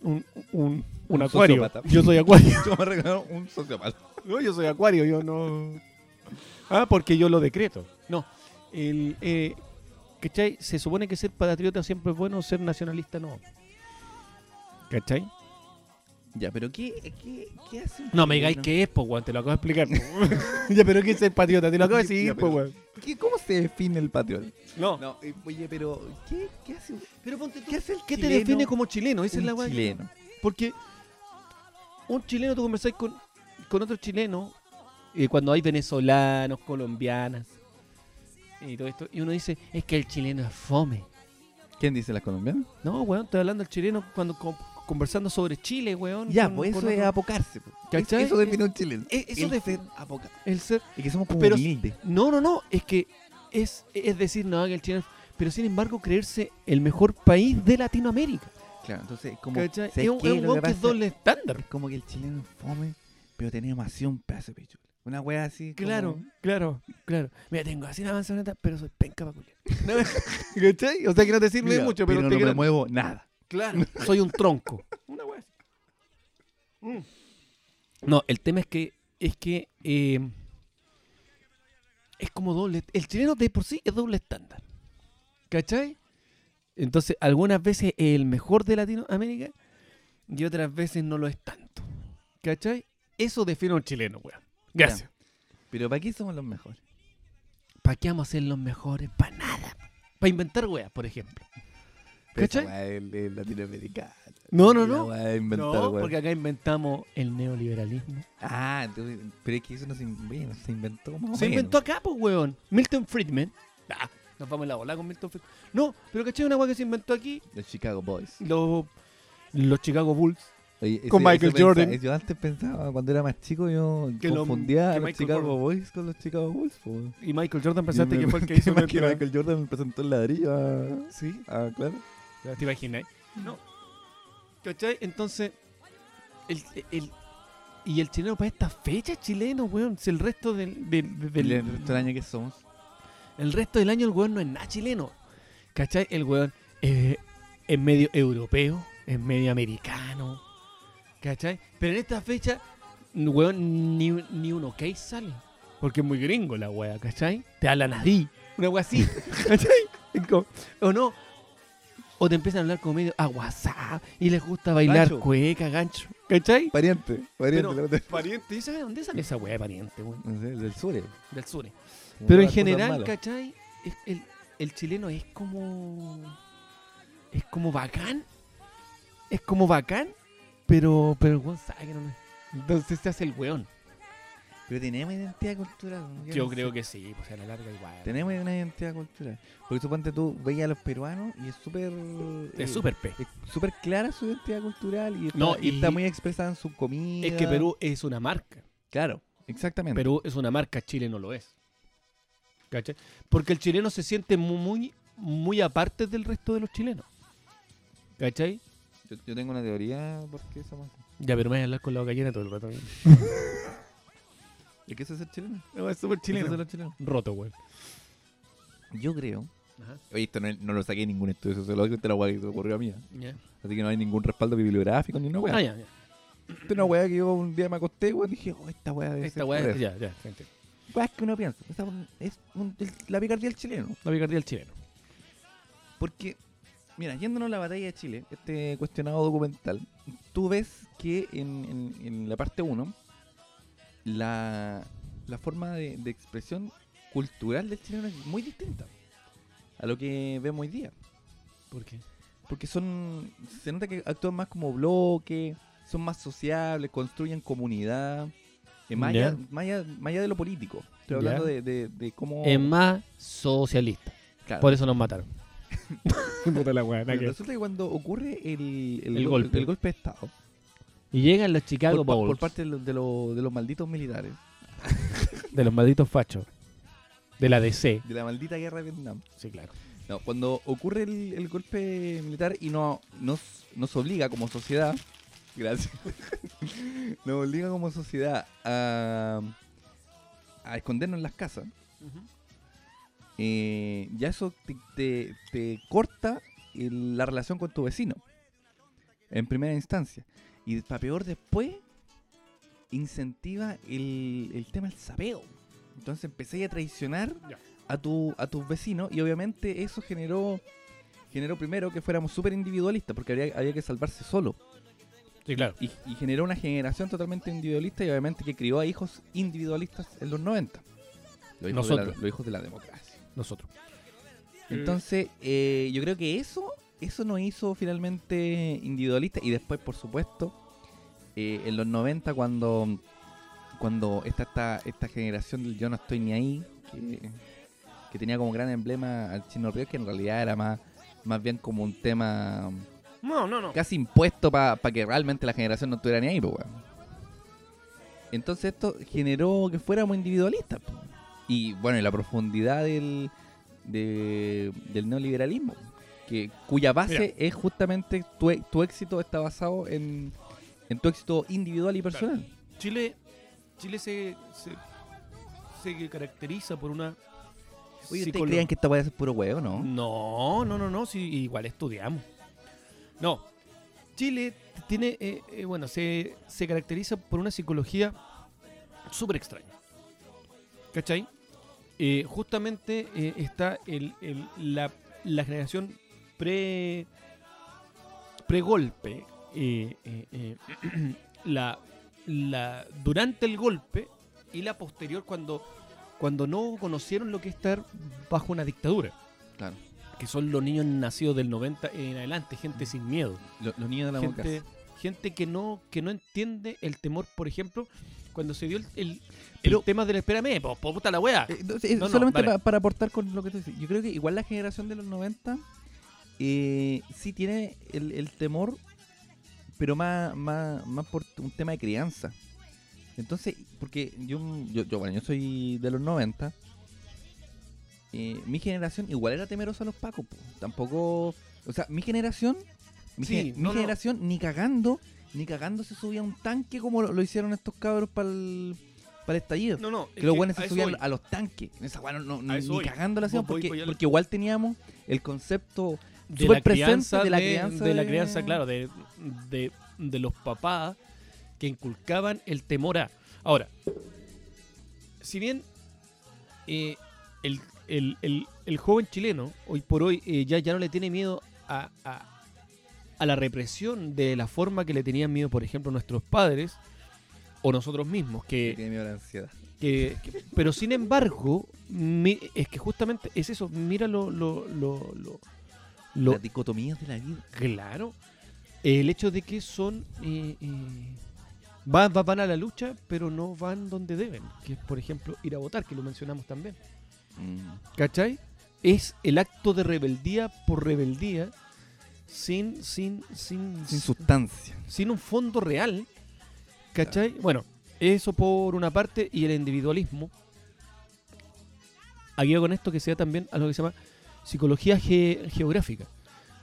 un, un, acuario. sociópata. Yo soy acuario. Yo me declaro un sociópata. No, yo soy acuario, yo no. Ah, porque yo lo decreto. No. El, eh, ¿Cachai? Se supone que ser patriota siempre es bueno, ser nacionalista no. ¿Cachai? Ya, pero ¿qué, qué, qué hace un No me digáis que es, pues, weón, te lo acabo de explicar. po. ya, pero ¿qué es ser patriota? Te lo acabo de decir, Ya, weón. ¿Qué- ¿Cómo se define el patriota? No. No, eh, oye, pero ¿qué, qué hace un Pero ponte tú. ¿Qué hace el ¿Qué te chileno? define como chileno? Esa es un la weá. chileno? Porque un chileno, tú conversáis con, con otro chileno, y cuando hay venezolanos, colombianas, y todo esto, y uno dice, es que el chileno es fome. ¿Quién dice las colombianas? No, weón, estoy hablando del chileno cuando conversando sobre Chile, weón. Ya, con- pues con eso es otro- apocarse. po. ¿Cachai? Eso define un chileno. Eso el define- ser apoca- el ser. Y que somos como Pero- humildes. No, no, no, es que es, es decir, no, que el chileno. Pero sin embargo, creerse el mejor país de Latinoamérica. Claro, entonces como... ¿Cachai? ¿sabes Es un, es que es doble estándar. es como que el chileno es fome, pero tenemos así un pedazo de pechuga. Una wea así como- Claro, claro, claro. Mira, tengo así una manzaneta, pero soy penca pa' culiar. ¿Cachai? O sea que no te sirve Mira, mucho, pero, no te me muevo nada. Claro, soy un tronco. Una wea. Mm. No, el tema es que es que eh, es como doble. El chileno de por sí es doble estándar. ¿Cachai? Entonces, algunas veces es el mejor de Latinoamérica y otras veces no lo es tanto. ¿Cachai? Eso define a un chileno, weón. Gracias. Pero ¿para qué somos los mejores? ¿Para qué vamos a ser los mejores? Para nada. Para inventar weas, por ejemplo. Esa ¿Cachai? es latinoamericana. No, no, La no. inventar, No, porque acá inventamos el neoliberalismo. Ah, entonces- pero es que eso no se, in- bueno, se inventó más Se inventó acá, pues, weón. Milton Friedman. Ah, nos vamos en la bola con Milton Friedman. No, pero ¿cachai? Una wea que se inventó aquí. Los Chicago Boys. Los, los Chicago Bulls. Oye, Con Michael Jordan. pensaba- yo antes pensaba, cuando era más chico, yo Que lo- confundía que a los Michael Chicago Jordan. Boys con los Chicago Bulls. po. Y Michael Jordan pensaste me- que fue el que hizo que. Michael Jordan me presentó el ladrillo a... Sí, Ah, claro. ¿Te imaginas? No. ¿Cachai? Entonces, el, el- y el chileno para esta fecha chileno, weón. Si el resto del, del, del- El resto del año que somos. el resto del año el weón no es nada chileno. ¿Cachai? El weón es medio europeo, es medio americano. ¿Cachai? Pero en esta fecha, weón, ni, ni un ok sale. Porque es muy gringo la wea, ¿cachai? Te hablan así, una wea así. ¿Cachai? O no. O te empiezan a hablar como medio a WhatsApp y les gusta bailar Gancho. cueca, gancho. ¿Cachai? Pariente, pariente. Pero- la Pariente, ¿y ¿sabes dónde sale esa wea de pariente, weón? No sé, del sur. eh. Del sur. Como Pero en general. ¿cachai? El, el chileno es como. Es como bacán. Es como bacán. Pero, pero el weón sabe que no es. Entonces se hace el weón. Pero tenemos identidad cultural. Yo no creo sé. que sí, pues a la larga igual. Tenemos una identidad cultural. Porque suponte tú veías a los peruanos y es súper... Es eh, súper P. es súper clara su identidad cultural y está, No, y y- está muy expresada en su comida. Es que Perú es una marca. Claro, exactamente. Perú es una marca, Chile no lo es. ¿Cachai? Porque el chileno se siente mu- muy, muy aparte del resto de los chilenos. ¿Cachai? Yo, yo tengo una teoría por qué somos así. Ya, pero me voy a hablar con la gallina todo el rato. ¿Y qué es ser chileno? No, es súper ¿Eso es chileno. chileno? Roto, weón. Yo creo... Ajá. Oye, esto no, no lo saqué en ningún estudio sociológico, esta es la weá que se ocurrió a mí. Ya. Así que no hay ningún respaldo bibliográfico ni una weá. Ah, ya, ya. Esta es una weá que yo un día me acosté, weón, y dije, oh, esta weá debe Esta weá, ya, ya, gente. Weas que uno piensa. Es un- el- la picardía del chileno. La picardía del chileno. Porque, mira, yéndonos a la batalla de Chile, este cuestionado documental, tú ves que en, en- en la parte 1, la, la forma de, de expresión cultural del chileno es muy distinta a lo que vemos hoy día. ¿Por qué? Porque son. Se nota que actúan más como bloque, son más sociables, construyen comunidad. eh, más, Ya. allá, más, allá, más allá de lo político. Estoy hablando de, de, de cómo. Es más socialista. Claro. Por eso nos mataron. Puta la Pero resulta que cuando ocurre el, El gol- golpe. el golpe de Estado, Y llegan los Chicago por, Bulls. por parte de, lo- de lo- de los malditos militares, De los malditos fachos. De la DC. de la maldita guerra de Vietnam, Sí, claro. no, cuando ocurre el, el golpe militar y no, nos, nos obliga como sociedad, gracias, nos obliga como sociedad a, a escondernos en las casas, eh, ya eso te, te- te corta el- la relación con tu vecino. En primera instancia. Y para peor después, incentiva el, el tema del sapeo. Entonces empecé a traicionar Ya. a, tu, a tus vecinos y obviamente eso generó generó primero que fuéramos súper individualistas porque había, había que salvarse solo. Sí, claro. Y, y generó una generación totalmente individualista y obviamente que crió a hijos individualistas en los 90. Los hijos, de la, Nosotros. los hijos de la democracia. Nosotros. Entonces, eh, yo creo que eso, eso nos hizo finalmente individualistas. Y después, por supuesto, eh, en los 90, cuando, cuando está esta, esta generación del Yo no estoy ni ahí, que, que tenía como gran emblema al Chino Ríos, que en realidad era más, más bien como un tema No, no, no. casi impuesto para que realmente la generación no estuviera ni ahí, pues. Entonces esto generó que fuéramos individualistas. Y bueno, y la profundidad del, de- del neoliberalismo, que cuya base Mira. es justamente tu, tu éxito está basado en, en tu éxito individual y personal. Chile, Chile se, se, se caracteriza por una. Oye, ¿ustedes creían que esta puede ser puro huevo, no? No, no, no, no, sí, igual estudiamos. No, Chile tiene, eh, eh, bueno, se, se caracteriza por una psicología súper extraña. ¿Cachai? Eh, justamente eh, está el, el- la, la generación pre pre-golpe, eh, eh, eh, la, la, durante el golpe y la posterior cuando, cuando no conocieron lo que es estar bajo una dictadura Claro. que son los niños nacidos del 90 en adelante, gente sin miedo, Lo- los niños de la gente, democracia. gente que no que no entiende el temor, por ejemplo, cuando se dio el, el, Pero- el tema del espérame, po, po, puta la wea. Eh, no, No, no, solamente pa- para aportar con lo que tú dices. Yo creo que igual la generación de los 90 eh, sí tiene el, el temor, pero más, más, más por un tema de crianza. Entonces, porque yo, yo, yo, bueno, yo soy de los 90. eh, mi generación igual era temerosa a los pacos. po. Tampoco, o sea, mi generación, mi, Sí, gen- mi no, no. generación ni cagando, ni cagando se subía a un tanque como lo, lo hicieron estos cabros para el, para estallido. No, no, Que los buenos se subían a los tanques. Esa weá no, no- A ni, cagando la hacíamos Voy, porque, porque igual teníamos el concepto de súper la presente crianza de la crianza de la crianza, claro, de, de, de los papás que inculcaban el temor a. Ahora, si bien eh, el, el- el- el joven chileno hoy por hoy eh, ya, ya no le tiene miedo a, a- a la represión de la forma que le tenían miedo, por ejemplo, nuestros padres o nosotros mismos, que que, tiene miedo a la ansiedad. que- que- pero sin embargo, mi- es que justamente es eso, mira lo, lo, lo, lo- lo- Las dicotomías de la vida. Claro. El hecho de que son. eh, eh, va- va- van a la lucha, pero no van donde deben. Que es, por ejemplo, ir a votar, que lo mencionamos también. Mm. ¿Cachai? Es el acto de rebeldía por rebeldía, sin, sin, sin, Sin sustancia. sin un fondo real. ¿Cachai? Bueno, eso por una parte, y el individualismo. Aquí con esto que sea también a lo que se llama psicología ge- geográfica,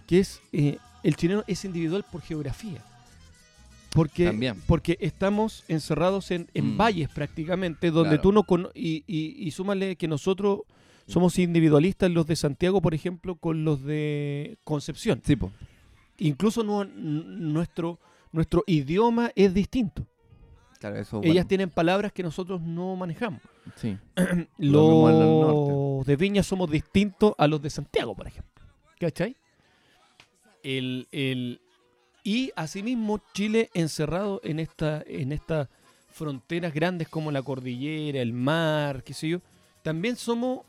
que es eh, el chileno es individual por geografía. Porque, También. porque estamos encerrados en, en Mm. valles prácticamente, donde Claro. tú no cono- y, y, y súmale que nosotros somos individualistas, los de Santiago, por ejemplo, con los de Concepción. Sí, po. Incluso nu- n- nuestro, nuestro idioma es distinto. Claro, eso. Ellas bueno, tienen palabras que nosotros no manejamos. Sí. Los de Viña somos distintos a los de Santiago, por ejemplo. ¿Cachai? El, el- y asimismo Chile encerrado en esta en estas fronteras grandes como la cordillera, el mar, qué sé yo, también somos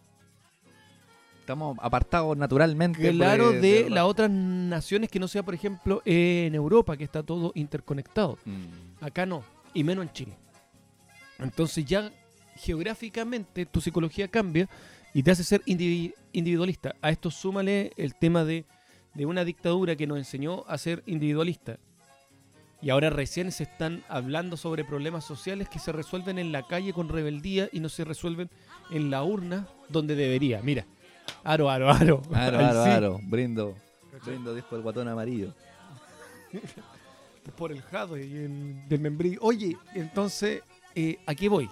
Estamos apartados naturalmente. por, claro de la- las otras naciones que no sea, por ejemplo, en Europa, que está todo interconectado. Mm. Acá no, y menos en Chile. Entonces ya geográficamente tu psicología cambia y te hace ser indivi- individualista. A esto súmale el tema de, de una dictadura que nos enseñó a ser individualista. Y ahora recién se están hablando sobre problemas sociales que se resuelven en la calle con rebeldía y no se resuelven en la urna donde debería. Mira, aro, aro, aro. Aro, aro, sí. aro. Brindo. Brindo, dijo el guatón amarillo. por el jado y el del membrillo. Oye, entonces, eh, ¿a qué voy?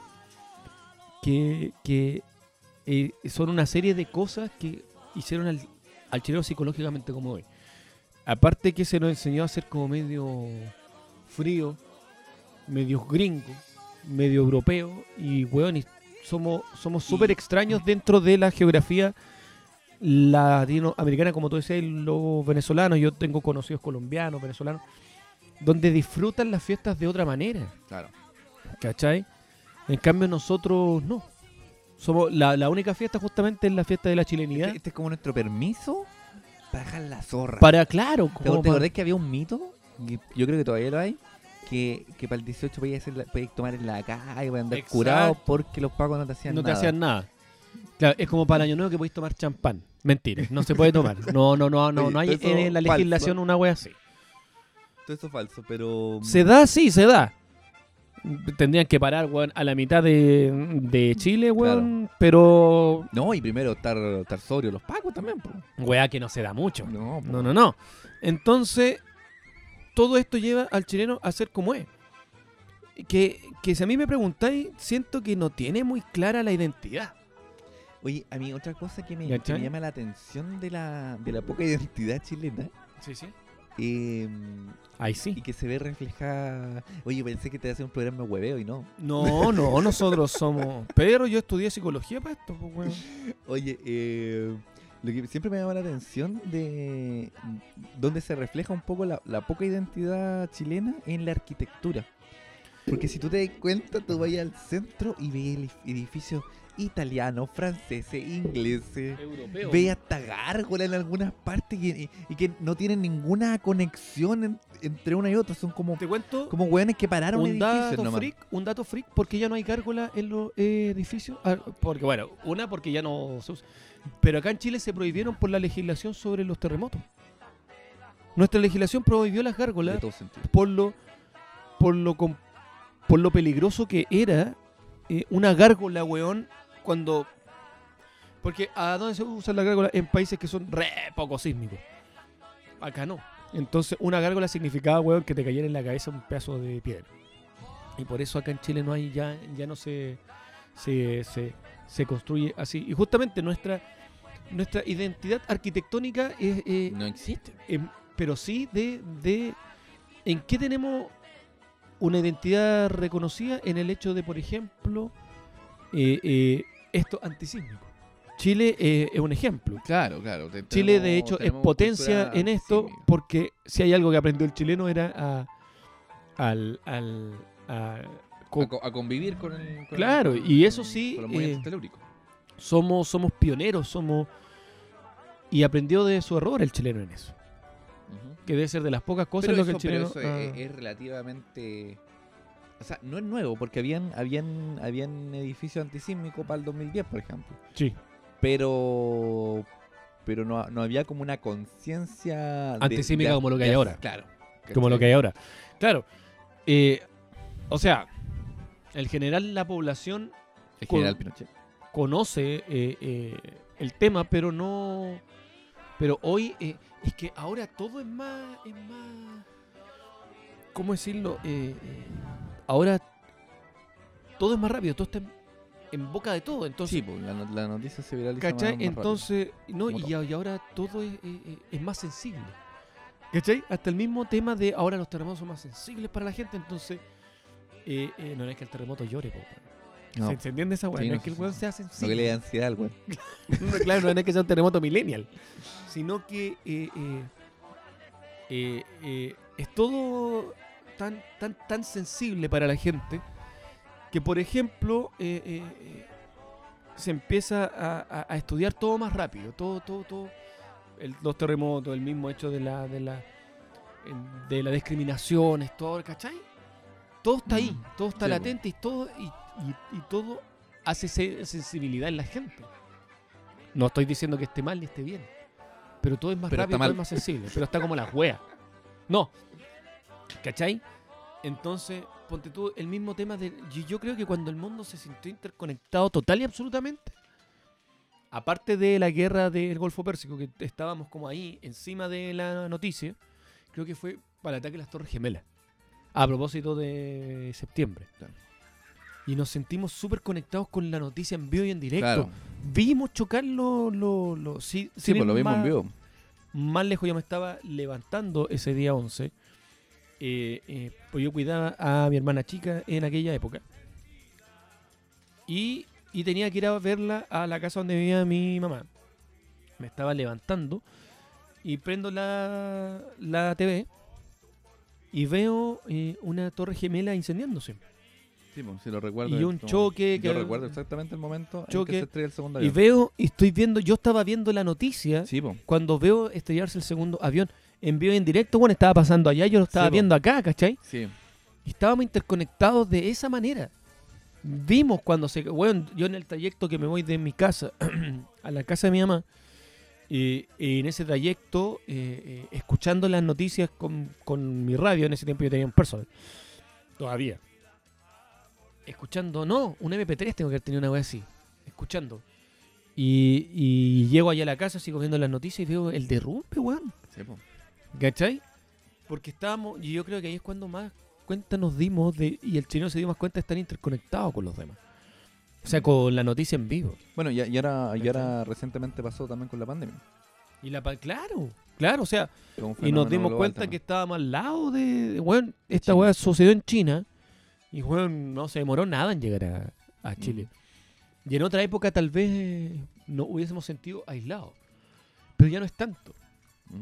Que, que eh, son una serie de cosas que hicieron al, al chileno psicológicamente como hoy. aparte que se nos enseñó a ser como medio frío, medio gringo, medio europeo y weón, y somos somos súper extraños dentro de la geografía latinoamericana, como tú decías, los venezolanos, yo tengo conocidos colombianos, venezolanos, donde disfrutan las fiestas de otra manera, Claro. ¿cachai? En cambio nosotros no. Somos la, la única fiesta justamente es la fiesta de la chilenidad. Este, este es como nuestro permiso para dejar la zorra. Para, claro, ¿Te, como te para- acordás que había un mito? Y Yo creo que todavía lo hay. Que, que para el 18 podías, hacer la- podías tomar en la calle, podías andar Exacto. curado porque los pagos no te hacían no te nada. hacían nada. Claro, es como para el año nuevo que podéis tomar champán. Mentira, no se puede tomar. No, no, no, no, Oye, no hay en la falso. legislación una wea así. Todo eso es falso, pero... Se da, sí, se da. Tendrían que parar, weón, a la mitad de, de Chile, weón. Pero, No, y primero estar, estar sobrio los pagos también. po. weá, que no se da mucho. No, po. No, no, no. Entonces, todo esto lleva al chileno a ser como es. Que, que si a mí me preguntáis, siento que no tiene muy clara la identidad. Oye, a mí otra cosa que me, que me llama la atención de la, de la poca identidad chilena Sí, sí. Eh, Ahí y sí. que se ve reflejada... Oye, pensé que te iba a hacer un programa hueveo y no. No, no, nosotros somos. Pero yo estudié psicología para esto, pues, weón. Oye, eh, lo que siempre me llama la atención de donde se refleja un poco la, la poca identidad chilena en la arquitectura. Porque si tú te das cuenta, tú vas al centro y ves el edificio italiano, francés, inglés, Europeo. ve hasta gárgola en algunas partes y, y- y que no tienen ninguna conexión en- entre una y otra. Son como, Te cuento como hueones que pararon un dato nomás. freak, un dato freak, porque ya no hay gárgola en los eh, edificios. Ah, porque, bueno, una porque ya no se usa. Pero acá en Chile se prohibieron por la legislación sobre los terremotos. Nuestra legislación prohibió las gárgolas por lo, por lo, por lo peligroso que era eh, una gárgola, weón, cuando... Porque ¿a dónde se usa la gárgola? En países que son re poco sísmicos. Acá no. Entonces una gárgola significaba, weón, que te cayera en la cabeza un pedazo de piedra. Y por eso acá en Chile no hay, ya, ya no se, se, se, se construye así. Y justamente nuestra, nuestra identidad arquitectónica es... eh, No existe. em, pero sí de, de en qué tenemos una identidad reconocida en el hecho de, por ejemplo, eh, eh, esto antisísmico. Chile eh, es un ejemplo. Claro, claro. te- Chile, de hecho, es potencia en esto porque si hay algo que aprendió el chileno era a, al, al, a- a, co- a convivir con el. con Claro, el- y eso con- sí, Con los movimientos eh, somos, somos pioneros, somos... Y aprendió de su error el chileno en eso. Que debe ser de las pocas cosas Pero en lo que eso, el pero chileno... eso es, ah, es relativamente. O sea, no es nuevo, porque habían, habían, habían edificios antisísmicos para el 2010, por ejemplo. sí. Pero. Pero no, no había como una conciencia. Antisísmica como lo que de- hay ahora. Claro. como lo que hay ahora. Claro. eh, o sea, en general la población El con- general Pinochet. conoce eh, eh, el tema, pero no. Pero hoy es que ahora todo es más, es más. ¿Cómo decirlo? Ahora todo es más rápido, todo está en, en boca de todo. Entonces, Sí, pues, la, no- la noticia se viraliza. más- ¿Cachai? más rápido. Entonces, no, Como y, todo. a- y ahora todo es, es- es- es más sensible. ¿Cachai? Hasta el mismo tema de ahora los terremotos son más sensibles para la gente, entonces eh, eh, no es que el terremoto llore, po, weón. No, ¿Se, se entiende esa weá? Sí, no no, es que el sí, weón sí. sea no que le sensible. dé ansiedad al weón. No, claro, no es que sea un terremoto millennial, sino que eh, eh, eh, eh, es todo tan, tan, tan sensible para la gente que, por ejemplo, eh, eh, eh, se empieza a, a- a estudiar todo más rápido, todo, todo, todo, el- los terremotos, el mismo hecho de la, de la, de la discriminación, es todo, ¿cachai? Todo está ahí, Mm, todo está sí, latente y todo, y, y- y todo hace se- sensibilidad en la gente. No estoy diciendo que esté mal ni esté bien. Pero todo es más Pero rápido, todo es más sensible. Pero está como la wea. No. ¿Cachai? Entonces, ponte tú el mismo tema de. Yo, yo creo que cuando el mundo se sintió interconectado total y absolutamente. Aparte de la guerra del Golfo Pérsico, que estábamos como ahí encima de la noticia, creo que fue para el ataque a las Torres Gemelas. A propósito de septiembre. Claro. Y nos sentimos súper conectados con la noticia en vivo y en directo Claro. vimos chocar los... Los, los- sí, Sí, pues lo vimos en vivo. Más lejos yo me estaba levantando ese día 11. Eh, eh, pues yo cuidaba a mi hermana chica en aquella época. Y, y tenía que ir a verla a la casa donde vivía mi mamá. Me estaba levantando y prendo la, la TV y veo eh, una torre gemela incendiándose. Sí, pues, si lo recuerdo. Y un choque Yo que- recuerdo exactamente el momento en que se estrella el segundo Y avión. veo, y estoy viendo, yo estaba viendo la noticia Sí, pues. cuando veo estrellarse el segundo avión en vivo y en directo, bueno, estaba pasando allá, yo lo estaba Sí, po. viendo acá, ¿cachai? Sí. Y estábamos interconectados de esa manera. Vimos cuando se... Bueno, yo en el trayecto que me voy de mi casa a la casa de mi mamá, y, y en ese trayecto, eh, eh, escuchando las noticias con, con mi radio, en ese tiempo yo tenía un personal, todavía. Escuchando, no, un MP3 tengo que haber tenido una wea así, escuchando. Y, y llego allá a la casa, sigo viendo las noticias y veo el derrumbe, weón. Sí. ¿Cachai? Porque estábamos, y yo creo que ahí es cuando más cuenta nos dimos de, y el chino se dio más cuenta de estar interconectado con los demás. O sea, con la noticia en vivo. Bueno, y, y ahora, y ahora recientemente pasó también con la pandemia. Y la pa- claro, claro, o sea, y nos dimos cuenta también. que estábamos al lado de, de, weón, esta weá sucedió en China y weón, no se demoró nada en llegar a, a Chile. Y en otra época tal vez eh, no hubiésemos sentido aislados. Pero ya no es tanto.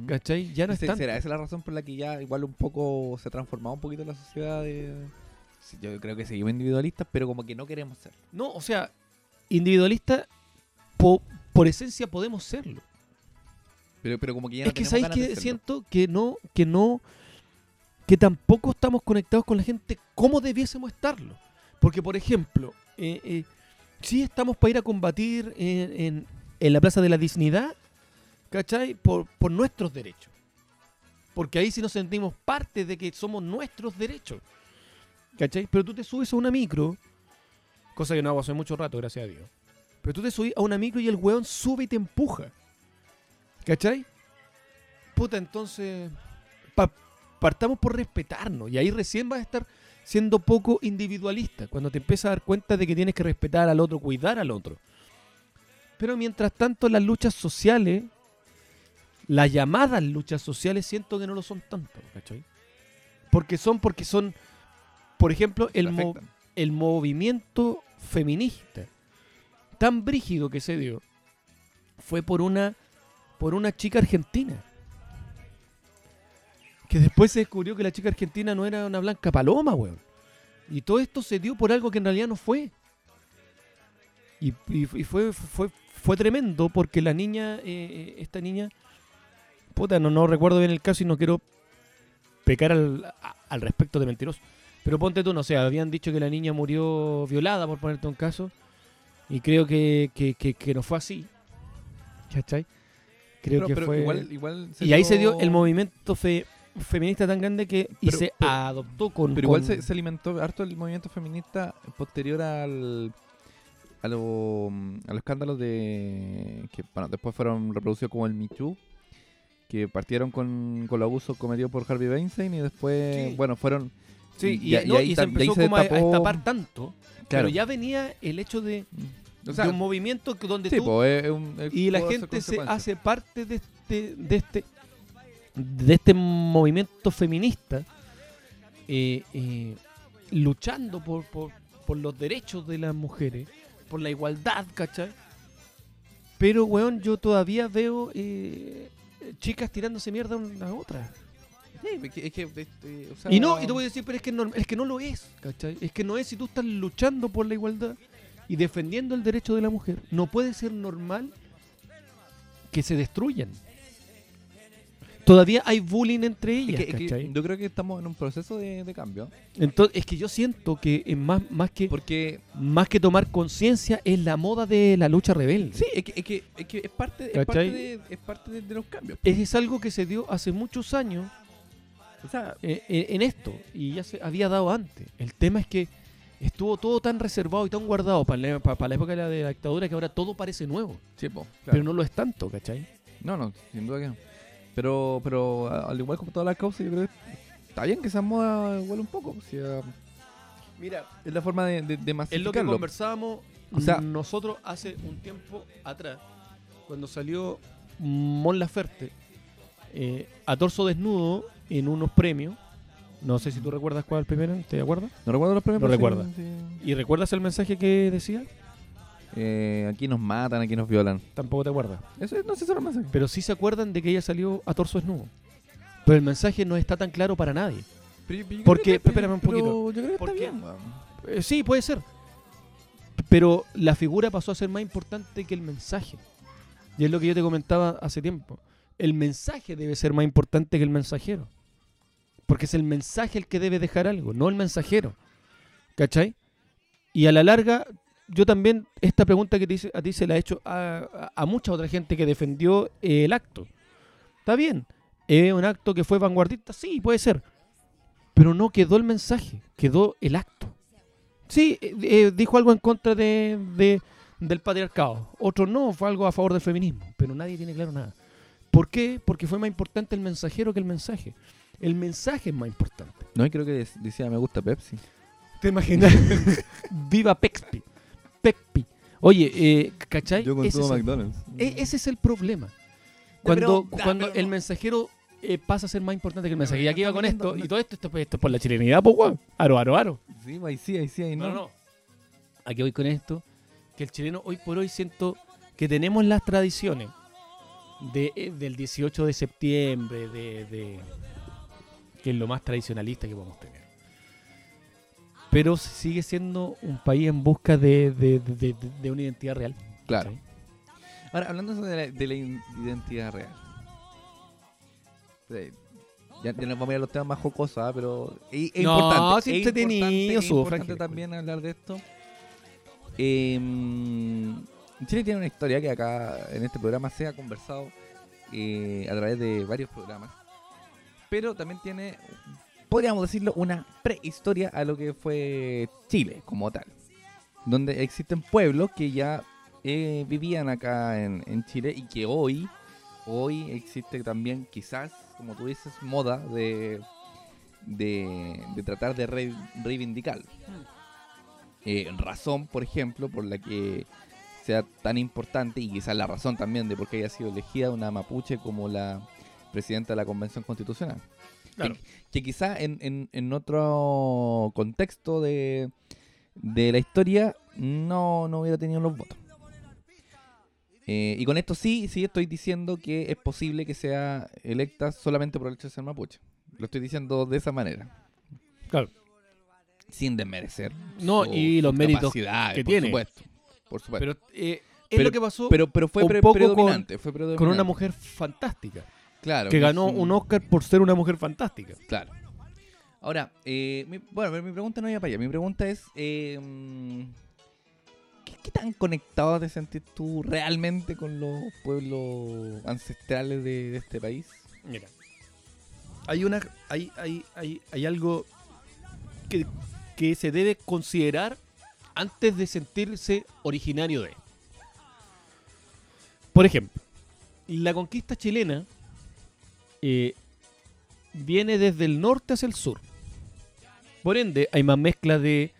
¿Cachai? Ya no es tanto. ¿Será esa la razón por la que ya igual un poco se ha transformado un poquito la sociedad? De... Yo creo que seguimos individualistas, pero como que no queremos ser. No, o sea, individualista po- por esencia podemos serlo. Pero, pero como que ya es no que tenemos sabéis que siento que no, que no, que tampoco estamos conectados con la gente como debiésemos estarlo. Porque, por ejemplo, eh, eh, sí estamos para ir a combatir en, en- en la Plaza de la Dignidad, ¿cachai? Por, por nuestros derechos. Porque ahí sí nos sentimos parte de que somos nuestros derechos. ¿Cachai? Pero tú te subes a una micro, cosa que no hago hace mucho rato, gracias a Dios. Pero tú te subes a una micro y el weón sube y te empuja. ¿Cachai? Puta, entonces. pa- partamos por respetarnos. Y ahí recién vas a estar siendo poco individualista. Cuando te empiezas a dar cuenta de que tienes que respetar al otro, cuidar al otro. Pero mientras tanto, las luchas sociales, las llamadas luchas sociales, siento que no lo son tanto. ¿Cachai? Porque son, porque son. Por ejemplo, el, mo- el movimiento feminista tan brígido que se dio fue por una por una chica argentina que después se descubrió que la chica argentina no era una blanca paloma, weón. Y todo esto se dio por algo que en realidad no fue. Y, y- y fue, fue, fue tremendo porque la niña, eh, eh, esta niña, puta, no, no recuerdo bien el caso y no quiero pecar al, respecto de mentiroso. Pero ponte tú, no sé, habían dicho que la niña murió violada, por ponerte un caso. Y creo que, que, que- que no fue así. ¿Cachai? Creo Pero- que pero fue... igual, igual y ahí se dio el movimiento fe- feminista tan grande que y se adoptó con... Pero igual con- se, se alimentó harto el movimiento feminista posterior al a, lo- a los escándalos de que bueno después fueron reproducidos como el Me Too que partieron con, con los abusos cometidos por Harvey Weinstein y después Sí. bueno fueron Sí, y, y- y no, y se empezó se como a, a destapar tanto. Pero claro ya venía el hecho de, o sea de un movimiento donde sí, tú po, es un- es- y la gente se hace parte de este de este de este movimiento feminista eh, eh, luchando por, por, por los derechos de las mujeres por la igualdad ¿cachai? pero weón yo todavía veo eh, chicas tirándose mierda una a otra Sí, es que- es que, o sea, y no y te voy a decir pero es que no, es que no lo es ¿cachai? es que no es si tú estás luchando por la igualdad y defendiendo el derecho de la mujer no puede ser normal que se destruyan todavía hay bullying entre es ellas que- es que ¿cachai? yo creo que estamos en un proceso de, de cambio entonces es que yo siento que es más más que porque más que tomar conciencia es la moda de la lucha rebelde sí es que es, que, es, que es parte, parte, de, es parte de, de los cambios es, algo que se dio hace muchos años o sea eh, eh, en esto y ya se había dado antes. El tema es que estuvo todo tan reservado y tan guardado para la, pa- para la época de la, de la dictadura que ahora todo parece nuevo, sí, po, pero claro. no lo es tanto, ¿cachai? No, no, sin duda que no. Pero, pero al igual como todas las causas, yo creo que está bien que esa moda igual un poco. o sea, Mira, es la forma de, de, de es lo que conversábamos O sea- nosotros hace un tiempo atrás, cuando salió Mon Laferte eh, a torso desnudo en unos premios. No sé si tú recuerdas cuál primero, ¿te acuerdas? No recuerdo los premios. No pero sí, recuerda. sí. ¿Y recuerdas el mensaje que decía? Eh, aquí nos matan, aquí nos violan. Tampoco te acuerdas. Eso es- no sé si mensajes. Pero sí se acuerdan de que ella salió a torso desnudo. Pero el mensaje no está tan claro para nadie. Porque- espérame un poquito. Yo creo que Porque- está bien, weón. Eh, sí, puede ser. Pero la figura pasó a ser más importante que el mensaje. Y es lo que yo te comentaba hace tiempo. El mensaje debe ser más importante que el mensajero. Porque es el mensaje el que debe dejar algo, no el mensajero. ¿Cachai? Y a la larga, yo también, esta pregunta que te hice, a ti se la he hecho a, a- a mucha otra gente que defendió eh, el acto. Está bien, es un acto que fue vanguardista, sí, puede ser. Pero no quedó el mensaje, quedó el acto. Sí, eh, eh, dijo algo en contra de, de- del patriarcado. Otro no, fue algo a favor del feminismo. Pero nadie tiene claro nada. ¿Por qué? Porque fue más importante el mensajero que el mensaje. El mensaje es más importante. No, y creo que dec- decía me gusta Pepsi. ¿Te imaginas? Viva Pexpi. Pexpi. Oye, eh, ¿cachai? Yo ese, es consumo el, McDonald's. e- ese es el problema. Cuando, pero- cuando pero el mensajero eh, pasa a ser más importante que el mensaje. Y aquí va con esto. Y todo esto, esto, esto es por la chilenidad, pues, weón. Aro, aro, aro. Sí, ahí sí, ahí sí, ahí no. No, no. Aquí voy con esto. Que el chileno hoy por hoy siento que tenemos las tradiciones de, eh, del 18 de septiembre, de, de- que es lo más tradicionalista que podemos tener. Pero sigue siendo un país en busca de, de- de- una identidad real. Claro. Ahora, hablando de la, de la identidad real. Sí, Ya, ya nos vamos a ir a los temas más jocosos, ¿ah? pero es, es No, importante. sí, es importante, es importante también hablar de esto. Eh, Chile tiene una historia que acá en este programa se ha conversado eh, a través de varios programas. Pero también tiene, podríamos decirlo, una prehistoria a lo que fue Chile como tal. Donde existen pueblos que ya eh, vivían acá en, en Chile y que hoy, hoy existe también quizás, como tú dices, moda de, de, de tratar de re- reivindicarlo. Eh, razón, por ejemplo, por la que sea tan importante y quizás la razón también de por qué haya sido elegida una mapuche como la presidenta de la Convención Constitucional. Claro. Que, que quizá en, en- en otro contexto de, de la historia no, no hubiera tenido los votos. Eh, y con esto sí, sí estoy diciendo que es posible que sea electa solamente por el hecho de ser mapuche. Lo estoy diciendo de esa manera. Claro. Sin desmerecer. No, y los méritos que por tiene. Supuesto, por supuesto. Pero eh, es Pero- lo que pasó Pero, pero fue un pre- poco con- predominante, fue con predominante. una mujer fantástica. Claro, que ganó un Oscar por ser una mujer fantástica. Claro. Ahora, eh, mi- bueno, mi pregunta no iba para allá. Mi pregunta es, eh, ¿qué, qué tan conectado te sentís tú realmente con los pueblos ancestrales de, de este país? Mira. Hay una. Hay, hay, hay, hay algo que, que se debe considerar antes de sentirse originario de. Por ejemplo, la conquista chilena eh, viene desde el norte hacia el sur. Por ende, hay más mezcla de,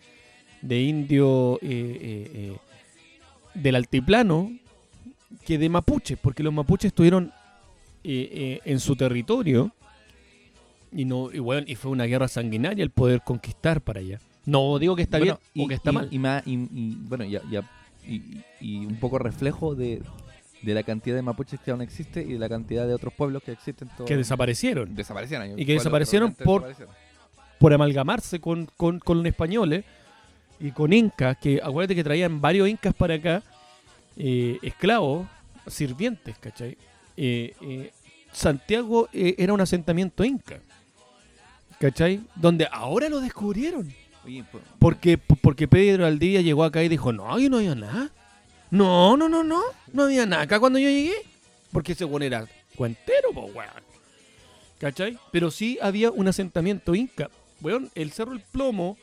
de indio eh, eh, del altiplano que de mapuche, porque los mapuches estuvieron en su territorio y no y, bueno, y fue una guerra sanguinaria el poder conquistar para allá. No digo que está Bueno, bien o que está y- mal. Y, más- y- y, bueno, ya, ya- y, y un poco reflejo de, de la cantidad de mapuches que aún existe y de la cantidad de otros pueblos que existen. todo- que desaparecieron desaparecieron. Y que desaparecieron por- desaparecieron. por amalgamarse con, con, con los españoles y con incas, que acuérdate que traían varios incas para acá, eh, esclavos, sirvientes, ¿cachai? Eh, eh, Santiago era un asentamiento inca, ¿cachai? Donde ahora lo descubrieron. Pues, Porque, porque Pedro Aldía llegó acá y dijo, no, aquí no había nada. No, no, no, no. No había nada acá cuando yo llegué. Porque ese weón era cuentero, po, weón. ¿Cachai? Pero sí había un asentamiento inca. Weón, el Cerro El Plomo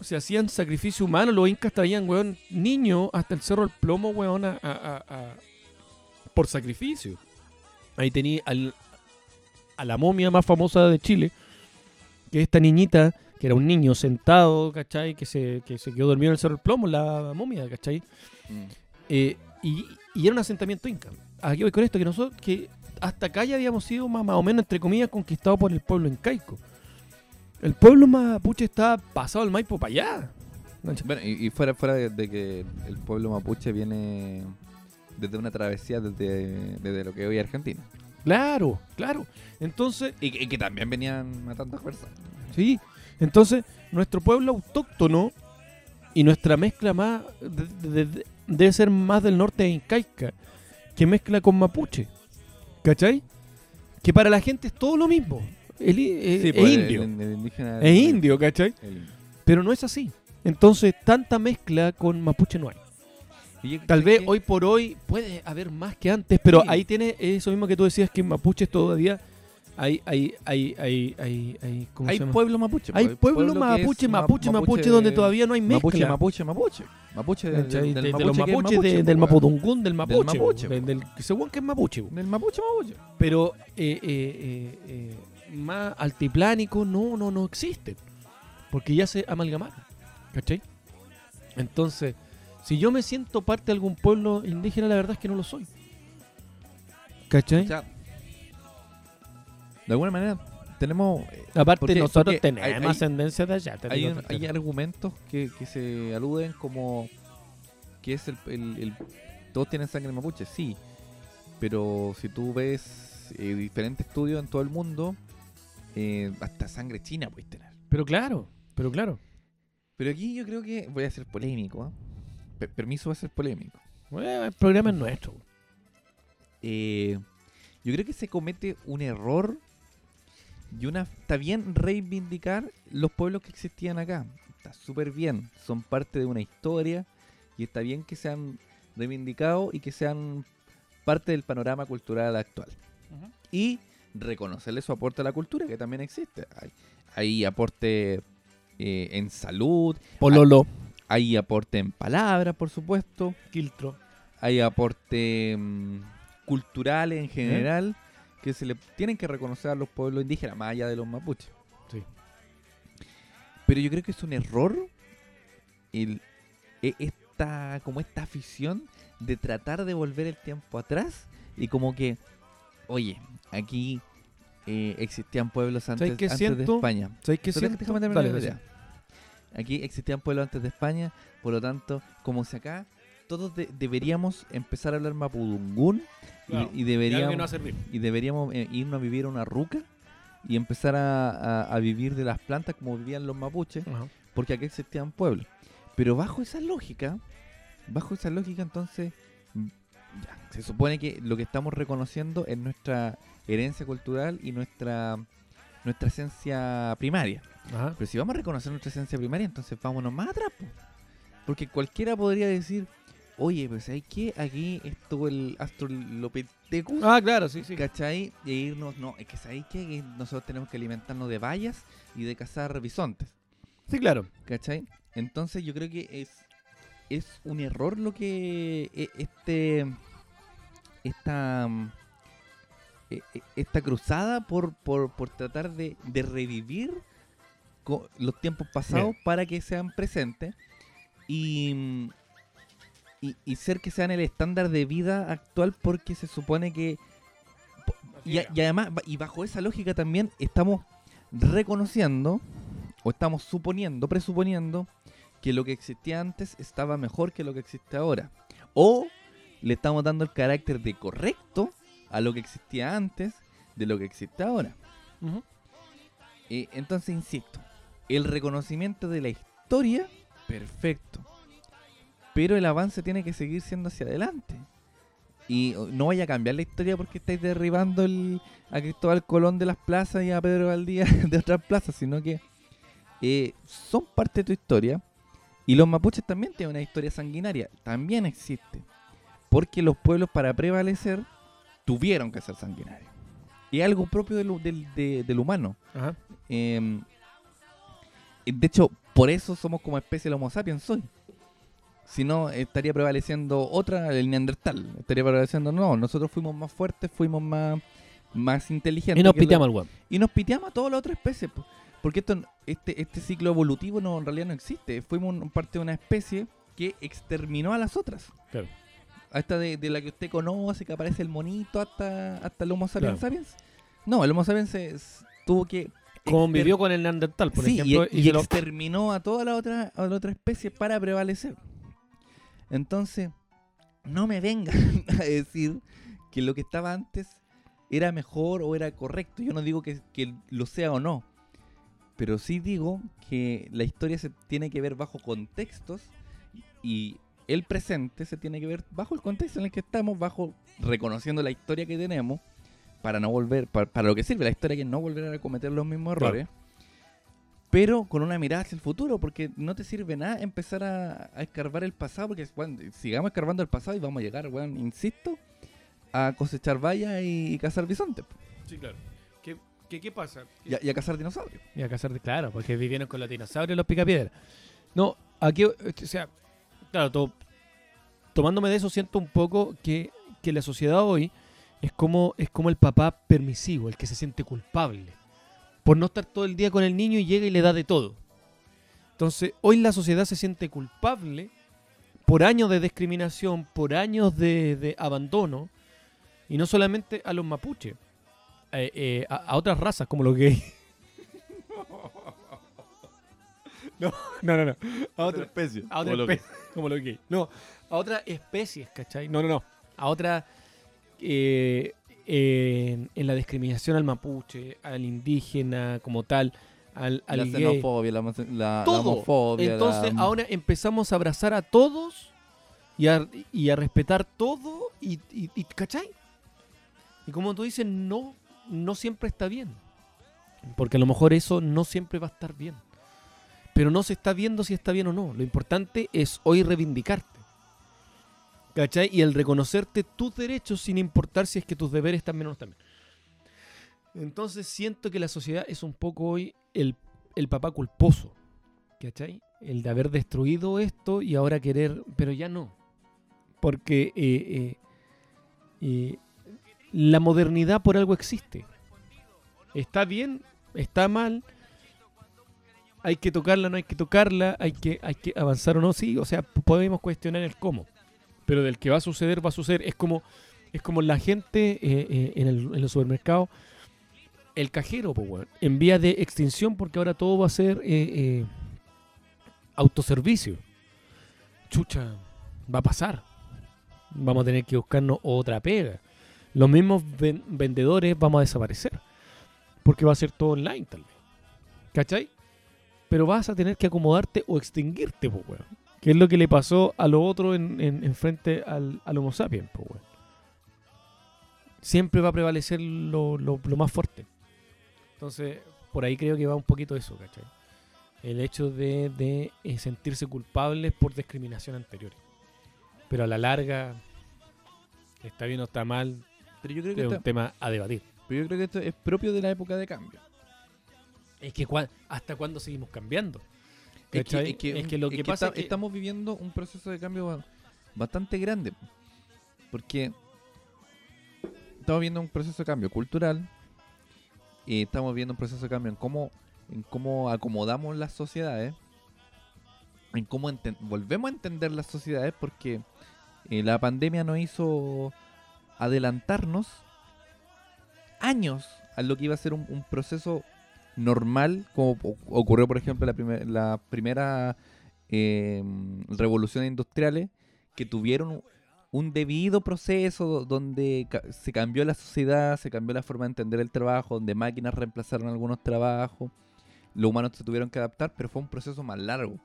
se hacían sacrificio humano. Los incas traían, weón, niños hasta el Cerro El Plomo, weón, a, a- a- por sacrificio. Ahí tenía al- a la momia más famosa de Chile, que es esta niñita, que era un niño sentado, ¿cachai? Que se, que se quedó dormido en el Cerro del Plomo, la momia, ¿cachai? mm. Eh, y, y era un asentamiento inca. Aquí voy con esto, que nosotros, que hasta acá ya habíamos sido más, más o menos, entre comillas, conquistados por el pueblo incaico. El pueblo mapuche está pasado el Maipo para allá. Bueno, y, y fuera, fuera de, de que el pueblo mapuche viene desde una travesía desde, desde lo que hoy es Argentina. Claro, claro. Entonces, Y que, y que también venían matando a personas. sí. Entonces, nuestro pueblo autóctono y nuestra mezcla más de- de- de- debe ser más del norte de incaica que mezcla con mapuche. ¿Cachai? Que para la gente es todo lo mismo. El, eh, es pues, indio. El, indígena. Es indio, ¿cachai? indio. Pero no es así. Entonces, tanta mezcla con mapuche no hay. Tal vez que- hoy por hoy puede haber más que antes, pero Sí. ahí tiene eso mismo que tú decías que en mapuches todavía hay, hay, hay, hay, hay, hay, ¿cómo hay se llama? pueblo mapuche. Hay pues, pueblo que mapuche, es ma- mapuche, mapuche, donde todavía no hay mezcla. Mapuche, mapuche, mapuche. Mapuche del, del, De- del de los mapuche mapuches, de- mapuche, del mapudungún, del mapuche, mapuche, po, del, del- según que es mapuche. Del mapuche, mapuche. Pero eh, eh, eh, eh, más altiplánico no, no, no existen. Porque ya se amalgamaron. ¿Cachai? Entonces, si yo me siento parte de algún pueblo indígena, la verdad es que no lo soy. ¿Cachai? O sea, de alguna manera tenemos eh, Aparte, porque- nosotros porque tenemos hay- ascendencia de allá. hay, un- hay argumentos que, que se aluden como que es el, el- el- todos tienen sangre mapuche, sí, pero si tú ves eh, diferentes estudios en todo el mundo, eh, hasta sangre china puedes tener. Pero claro, pero claro. Pero aquí yo creo que voy a ser polémico, ¿ah? Pe- permiso va a ser polémico. Bueno, el programa es nuestro. Eh, yo creo que se comete un error y una está bien reivindicar los pueblos que existían acá. Está súper bien, son parte de una historia y está bien que sean reivindicados y que sean parte del panorama cultural actual. Y reconocerle su aporte a la cultura, que también existe. Hay, hay aporte eh, en salud, Pololo. hay aporte en palabras, por supuesto Quiltro. hay aporte mm, cultural en general que se le tienen que reconocer a los pueblos indígenas, más allá de los mapuches. Sí. Pero yo creo que es un error el, e- esta, como esta afición de tratar de volver el tiempo atrás y como que, oye, aquí eh, existían pueblos antes, de? España. ¿Sabes qué siento? déjame Dale, la idea. Aquí existían pueblos antes de España, por lo tanto, como si acá todos de- deberíamos empezar a hablar mapudungún y- Claro, y, deberíamos no y deberíamos eh, irnos a vivir a una ruca y empezar a, a- a vivir de las plantas como vivían los mapuches, Ajá. porque aquí existían pueblos. Pero bajo esa lógica, bajo esa lógica entonces, ya, se supone que lo que estamos reconociendo es nuestra herencia cultural y nuestra nuestra esencia primaria. Ajá. Pero si vamos a reconocer nuestra esencia primaria, entonces vámonos más atrás. po. Porque cualquiera podría decir, oye, pues ¿sabes qué? Aquí estuvo el Astrolopithecus, Ah, claro, sí, sí. ¿cachai? Y irnos, no, es que ¿sabéis qué? Que nosotros tenemos que alimentarnos de bayas y de cazar bisontes, Sí, claro. ¿cachai? Entonces yo creo que es, es un error lo que eh, este esta eh, eh, esta cruzada por, por, por tratar de, de revivir los tiempos pasados para que sean presentes y, y, y ser que sean el estándar de vida actual porque se supone que y, además y bajo esa lógica también estamos reconociendo o estamos suponiendo, presuponiendo que lo que existía antes estaba mejor que lo que existe ahora. O le estamos dando el carácter de correcto a lo que existía antes de lo que existe ahora. Eh, entonces, insisto, el reconocimiento de la historia, perfecto. Pero el avance tiene que seguir siendo hacia adelante. Y oh, no vaya a cambiar la historia porque estáis derribando el, a Cristóbal Colón de las plazas y a Pedro Valdía de otras plazas, sino que eh, son parte de tu historia. Y los mapuches también tienen una historia sanguinaria, también existe. Porque los pueblos para prevalecer tuvieron que ser sanguinarios. Es algo propio del, del- de- del humano. Ajá. Eh, de hecho, por eso somos como especie el Homo sapiens hoy. Si no, estaría prevaleciendo otra, el Neandertal. Estaría prevaleciendo, no, nosotros fuimos más fuertes, fuimos más, más inteligentes. Y nos la- piteamos al weón. y nos piteamos a toda la otra especie. po. Porque esto, este, este ciclo evolutivo no, en realidad no existe. Fuimos un- parte de una especie que exterminó a las otras. Claro. Hasta de, de la que usted conoce, que aparece el monito, hasta, hasta el Homo sapiens Claro. sapiens. No, el Homo sapiens es- tuvo que. Convivió con el Neandertal, por sí, ejemplo, y, y se lo- exterminó a toda la otra, a la otra especie para prevalecer. Entonces, no me vengan a decir que lo que estaba antes era mejor o era correcto. Yo no digo que, que lo sea o no. Pero sí digo que la historia se tiene que ver bajo contextos y el presente se tiene que ver bajo el contexto en el que estamos, bajo reconociendo la historia que tenemos para no volver, para, para lo que sirve la historia que no volver a cometer los mismos errores. Pero con una mirada hacia el futuro, porque no te sirve nada empezar a, a escarbar el pasado, porque weón, sigamos escarbando el pasado y vamos a llegar, weón, insisto, a cosechar vallas y, y cazar bisontes Sí, claro. ¿Qué, qué, qué pasa? y, a, y a cazar dinosaurios. Y a cazar claro, porque vivieron con los dinosaurios y los picapiedras. No, aquí, o sea, claro, to- tomándome de eso siento un poco que, que la sociedad hoy es como, es como el papá permisivo, el que se siente culpable por no estar todo el día con el niño y llega y le da de todo. Entonces, hoy la sociedad se siente culpable por años de discriminación, por años de, de abandono, y no solamente a los mapuches, eh, eh, a, a otras razas como los gays. No, no, no, no. A otra especie. a otra especie, como los gays. No, a otras especies, ¿cachai? No, no, no. A otra. eh, en, en la discriminación al mapuche, al indígena como tal, al, al la gay. xenofobia, la, homofobia. Entonces la- ahora empezamos a abrazar a todos y a, y a respetar todo y, y, y- ¿cachai? Y como tú dices, no, no siempre está bien. Porque a lo mejor eso no siempre va a estar bien. Pero no se está viendo si está bien o no. Lo importante es hoy reivindicarte. ¿Cachai? Y el reconocerte tus derechos sin importar si es que tus deberes también o no están bien. Entonces siento que la sociedad es un poco hoy el, el papá culposo. ¿Cachai? El de haber destruido esto y ahora querer, pero ya no. Porque eh, eh, eh, la modernidad por algo existe. Está bien, está mal. Hay que tocarla, no hay que tocarla, hay que, hay que avanzar o no, sí. O sea, podemos cuestionar el cómo. Pero del que va a suceder, va a suceder. Es como, es como la gente eh, eh, en, el, en el cajero, pues, weón, en vía de extinción porque ahora todo va a ser eh, autoservicio. Chucha, va a pasar. Vamos a tener que buscarnos otra pega. Los mismos ven- vendedores vamos a desaparecer. Porque va a ser todo online, tal vez. ¿Cachai? Pero vas a tener que acomodarte o extinguirte, pues, weón. Que es lo que le pasó a lo otro en, en, en frente al, al Homo sapiens, pues. Siempre va a prevalecer lo, lo- lo más fuerte. Entonces, por ahí creo que va un poquito eso, ¿cachai? El hecho de, de, eh, sentirse culpables por discriminación anterior. Pero a la larga, está bien o está mal, Pero yo creo que es un tema a debatir. pero yo creo que esto es propio de la época de cambio. Es que cua- hasta cuándo seguimos cambiando. Es que, es que- Es que lo es que que pasa esta- es que- estamos viviendo un proceso de cambio ba- bastante grande. Porque estamos viendo un proceso de cambio cultural. Y estamos viendo un proceso de cambio en cómo, en cómo acomodamos las sociedades. En cómo volvemos a entender las sociedades porque eh, la pandemia nos hizo adelantarnos años a lo que iba a ser un, un proceso normal, como ocurrió, por ejemplo, la, primer- la primera eh, revoluciones industriales, que tuvieron un debido proceso do- donde se cambió la sociedad, se cambió la forma de entender el trabajo, donde máquinas reemplazaron algunos trabajos, los humanos se tuvieron que adaptar, pero fue un proceso más largo.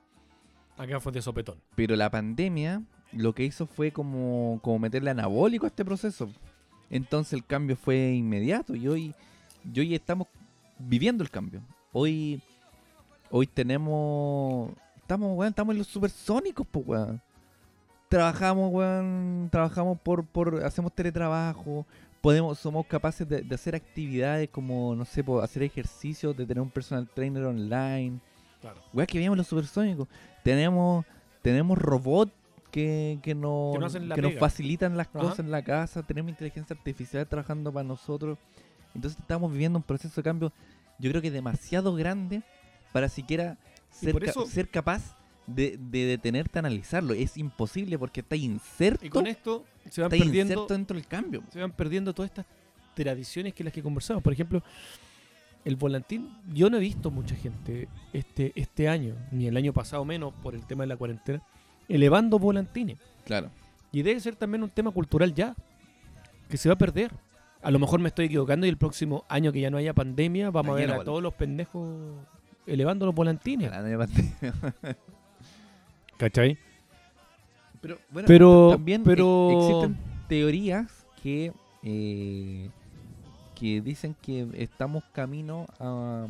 Acá fue de sopetón. Pero la pandemia lo que hizo fue como, como meterle anabólico a este proceso. Entonces el cambio fue inmediato y hoy, y hoy estamos viviendo el cambio. Hoy, hoy tenemos, estamos, weón, estamos en los supersónicos, pues, weón. Trabajamos, weón, trabajamos por, por, hacemos teletrabajo, podemos, somos capaces de, de hacer actividades como, no sé, hacer ejercicios, de tener un personal trainer online. Claro. Weá, que veíamos los supersónicos. Tenemos, tenemos robots que, que, nos, Que nos que facilitan las Ajá. cosas en la casa. Tenemos inteligencia artificial trabajando para nosotros. Entonces estamos viviendo un proceso de cambio, yo creo que demasiado grande para siquiera ser, por ca- eso- ser capaz de, de detenerte a analizarlo. Es imposible porque está inserto, Y con esto se van perdiendo inserto dentro del cambio. se van perdiendo todas estas tradiciones que las que conversamos. Por ejemplo, el volantín, yo no he visto mucha gente este, este año, ni el año pasado menos por el tema de la cuarentena, elevando volantines. Claro. Y debe ser también un tema cultural ya, que se va a perder. A lo mejor me estoy equivocando y el próximo año que ya no haya pandemia, vamos a ver a todos los pendejos elevando los volantines. ¿Cachai? Pero, bueno, Pero- también pero- e- existen teorías que eh, que dicen que estamos camino a,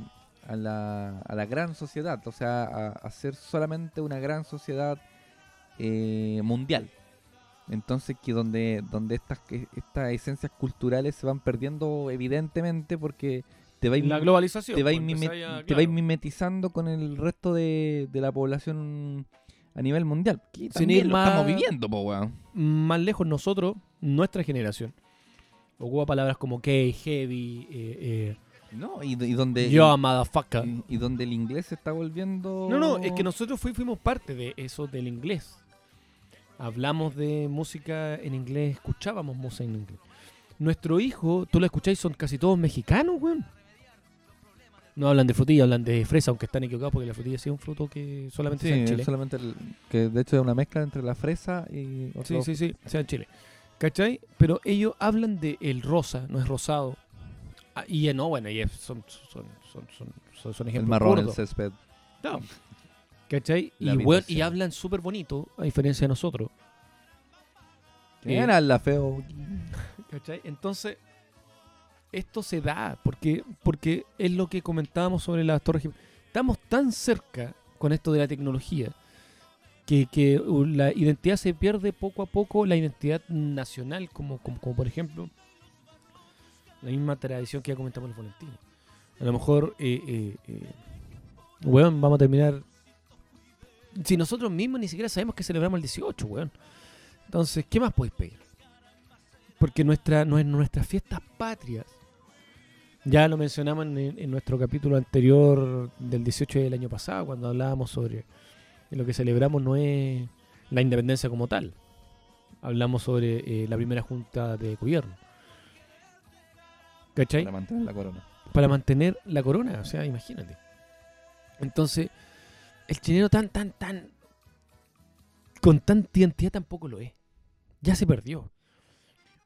a la, a la gran sociedad, o sea, a, a ser solamente una gran sociedad eh, mundial. Entonces que donde donde estas que- estas esencias culturales se van perdiendo evidentemente porque te va La globalización. te vais pues, mime- empezáis a- te vais mimetizando con el resto de, de la población a nivel mundial. Que Sin también ir lo más- estamos viviendo, po, weón. más lejos nosotros, nuestra generación, ocupa palabras como gay, heavy, eh, No, y, y donde eh, yo, motherfucker. y, y donde el inglés se está volviendo No, no, es que nosotros fui- fuimos parte de eso del inglés. Hablamos de música en inglés, escuchábamos música en inglés. Nuestro hijo, tú lo escucháis, son casi todos mexicanos, weón. No hablan de frutilla, hablan de fresa, aunque están equivocados porque la frutilla sí es un fruto que solamente Sí, en Chile. solamente el- que de hecho es una mezcla entre la fresa y otro- Sí, sí, sí, sea en Chile. ¿Cachai? Pero ellos hablan de el rosa, no es rosado. Ah, y no, bueno, y es- son, son, son, son, son, son el ejemplos marrón, el césped. No. ¿Cachai? La Y, weón, y habitación. hablan súper bonito, a diferencia de nosotros. ¿Quién Eh, era la feo? ¿Cachai? Entonces, esto se da porque, porque es lo que comentábamos sobre las torres. Estamos tan cerca con esto de la tecnología que, que uh, la identidad se pierde poco a poco, la identidad nacional, como, como, como por ejemplo la misma tradición que ya comentamos en el Valentín. A lo mejor, eh, eh, eh, weón, vamos a terminar. Si nosotros mismos ni siquiera sabemos que celebramos el 18, weón. Entonces, ¿qué más podéis pedir? Porque nuestra, nue- nuestras fiestas patrias, ya lo mencionamos en, en nuestro capítulo anterior del 18 del año pasado, cuando hablábamos sobre lo que celebramos no es la independencia como tal. Hablamos sobre eh, la primera junta de gobierno. ¿Cachai? Para mantener la corona. para mantener la corona, o sea, imagínate. Entonces, el chileno tan, tan, tan, con tanta identidad tampoco lo es. Ya se perdió.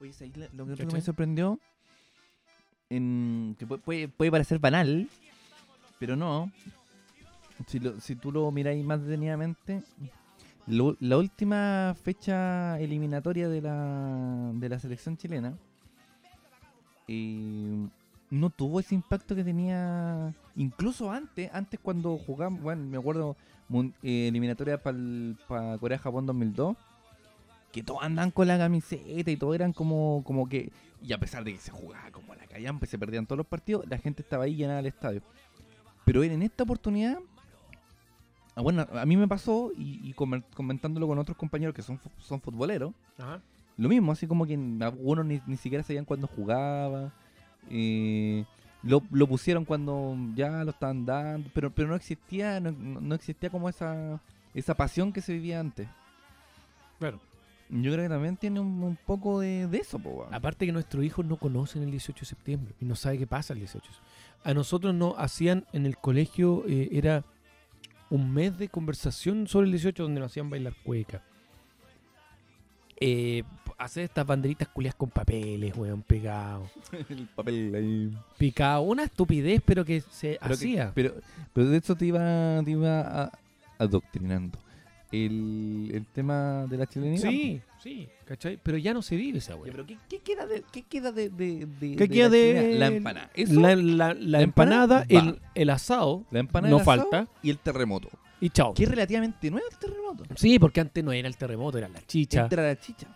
Oye, ¿sabes la- lo que me sorprendió, en, que pu- puede, puede parecer banal, pero no. Si, lo- si tú lo miráis más detenidamente, lo- la última fecha eliminatoria de la, de la selección chilena eh, no tuvo ese impacto que tenía incluso antes, antes cuando jugamos, bueno, me acuerdo, eh, eliminatoria para Corea-Japón 2002 que todos andaban con la camiseta y todo eran como, como que. Y a pesar de que se jugaba como la callampa y se perdían todos los partidos, la gente estaba ahí llenada al estadio. Pero en esta oportunidad. ah, bueno, a mí me pasó, y, y comen- comentándolo con otros compañeros que son, son futboleros, lo mismo, así como que algunos ni, ni siquiera sabían cuándo jugaba. eh, lo, lo pusieron cuando ya lo estaban dando, pero, pero no existía, no, no- existía como esa, esa pasión que se vivía antes. Claro. Yo creo que también tiene un, un poco de, de eso, po. Aparte que nuestros hijos no conocen el 18 de septiembre y no saben qué pasa el 18. A nosotros nos hacían en el colegio, eh, era un mes de conversación sobre el 18 donde nos hacían bailar cueca. Eh, hacer estas banderitas culias con papeles, weón, pegados. el papel ahí. Picado, una estupidez, pero que se Pero, que- hacía. pero, pero de eso te iba, te iba a- adoctrinando. El, el tema de la chilenidad. Sí, sí, ¿cachai? Pero ya no se vive esa weón. pero ¿qué, qué queda de, qué queda de, de, de- ¿Qué queda la de? La empanada. Eso, La, la- la empanada el, el asado, la empanada no el asado falta. y el terremoto. y chao. Que es relativamente nuevo el terremoto. Sí, porque antes no era el terremoto, era la chicha. Entra la chicha.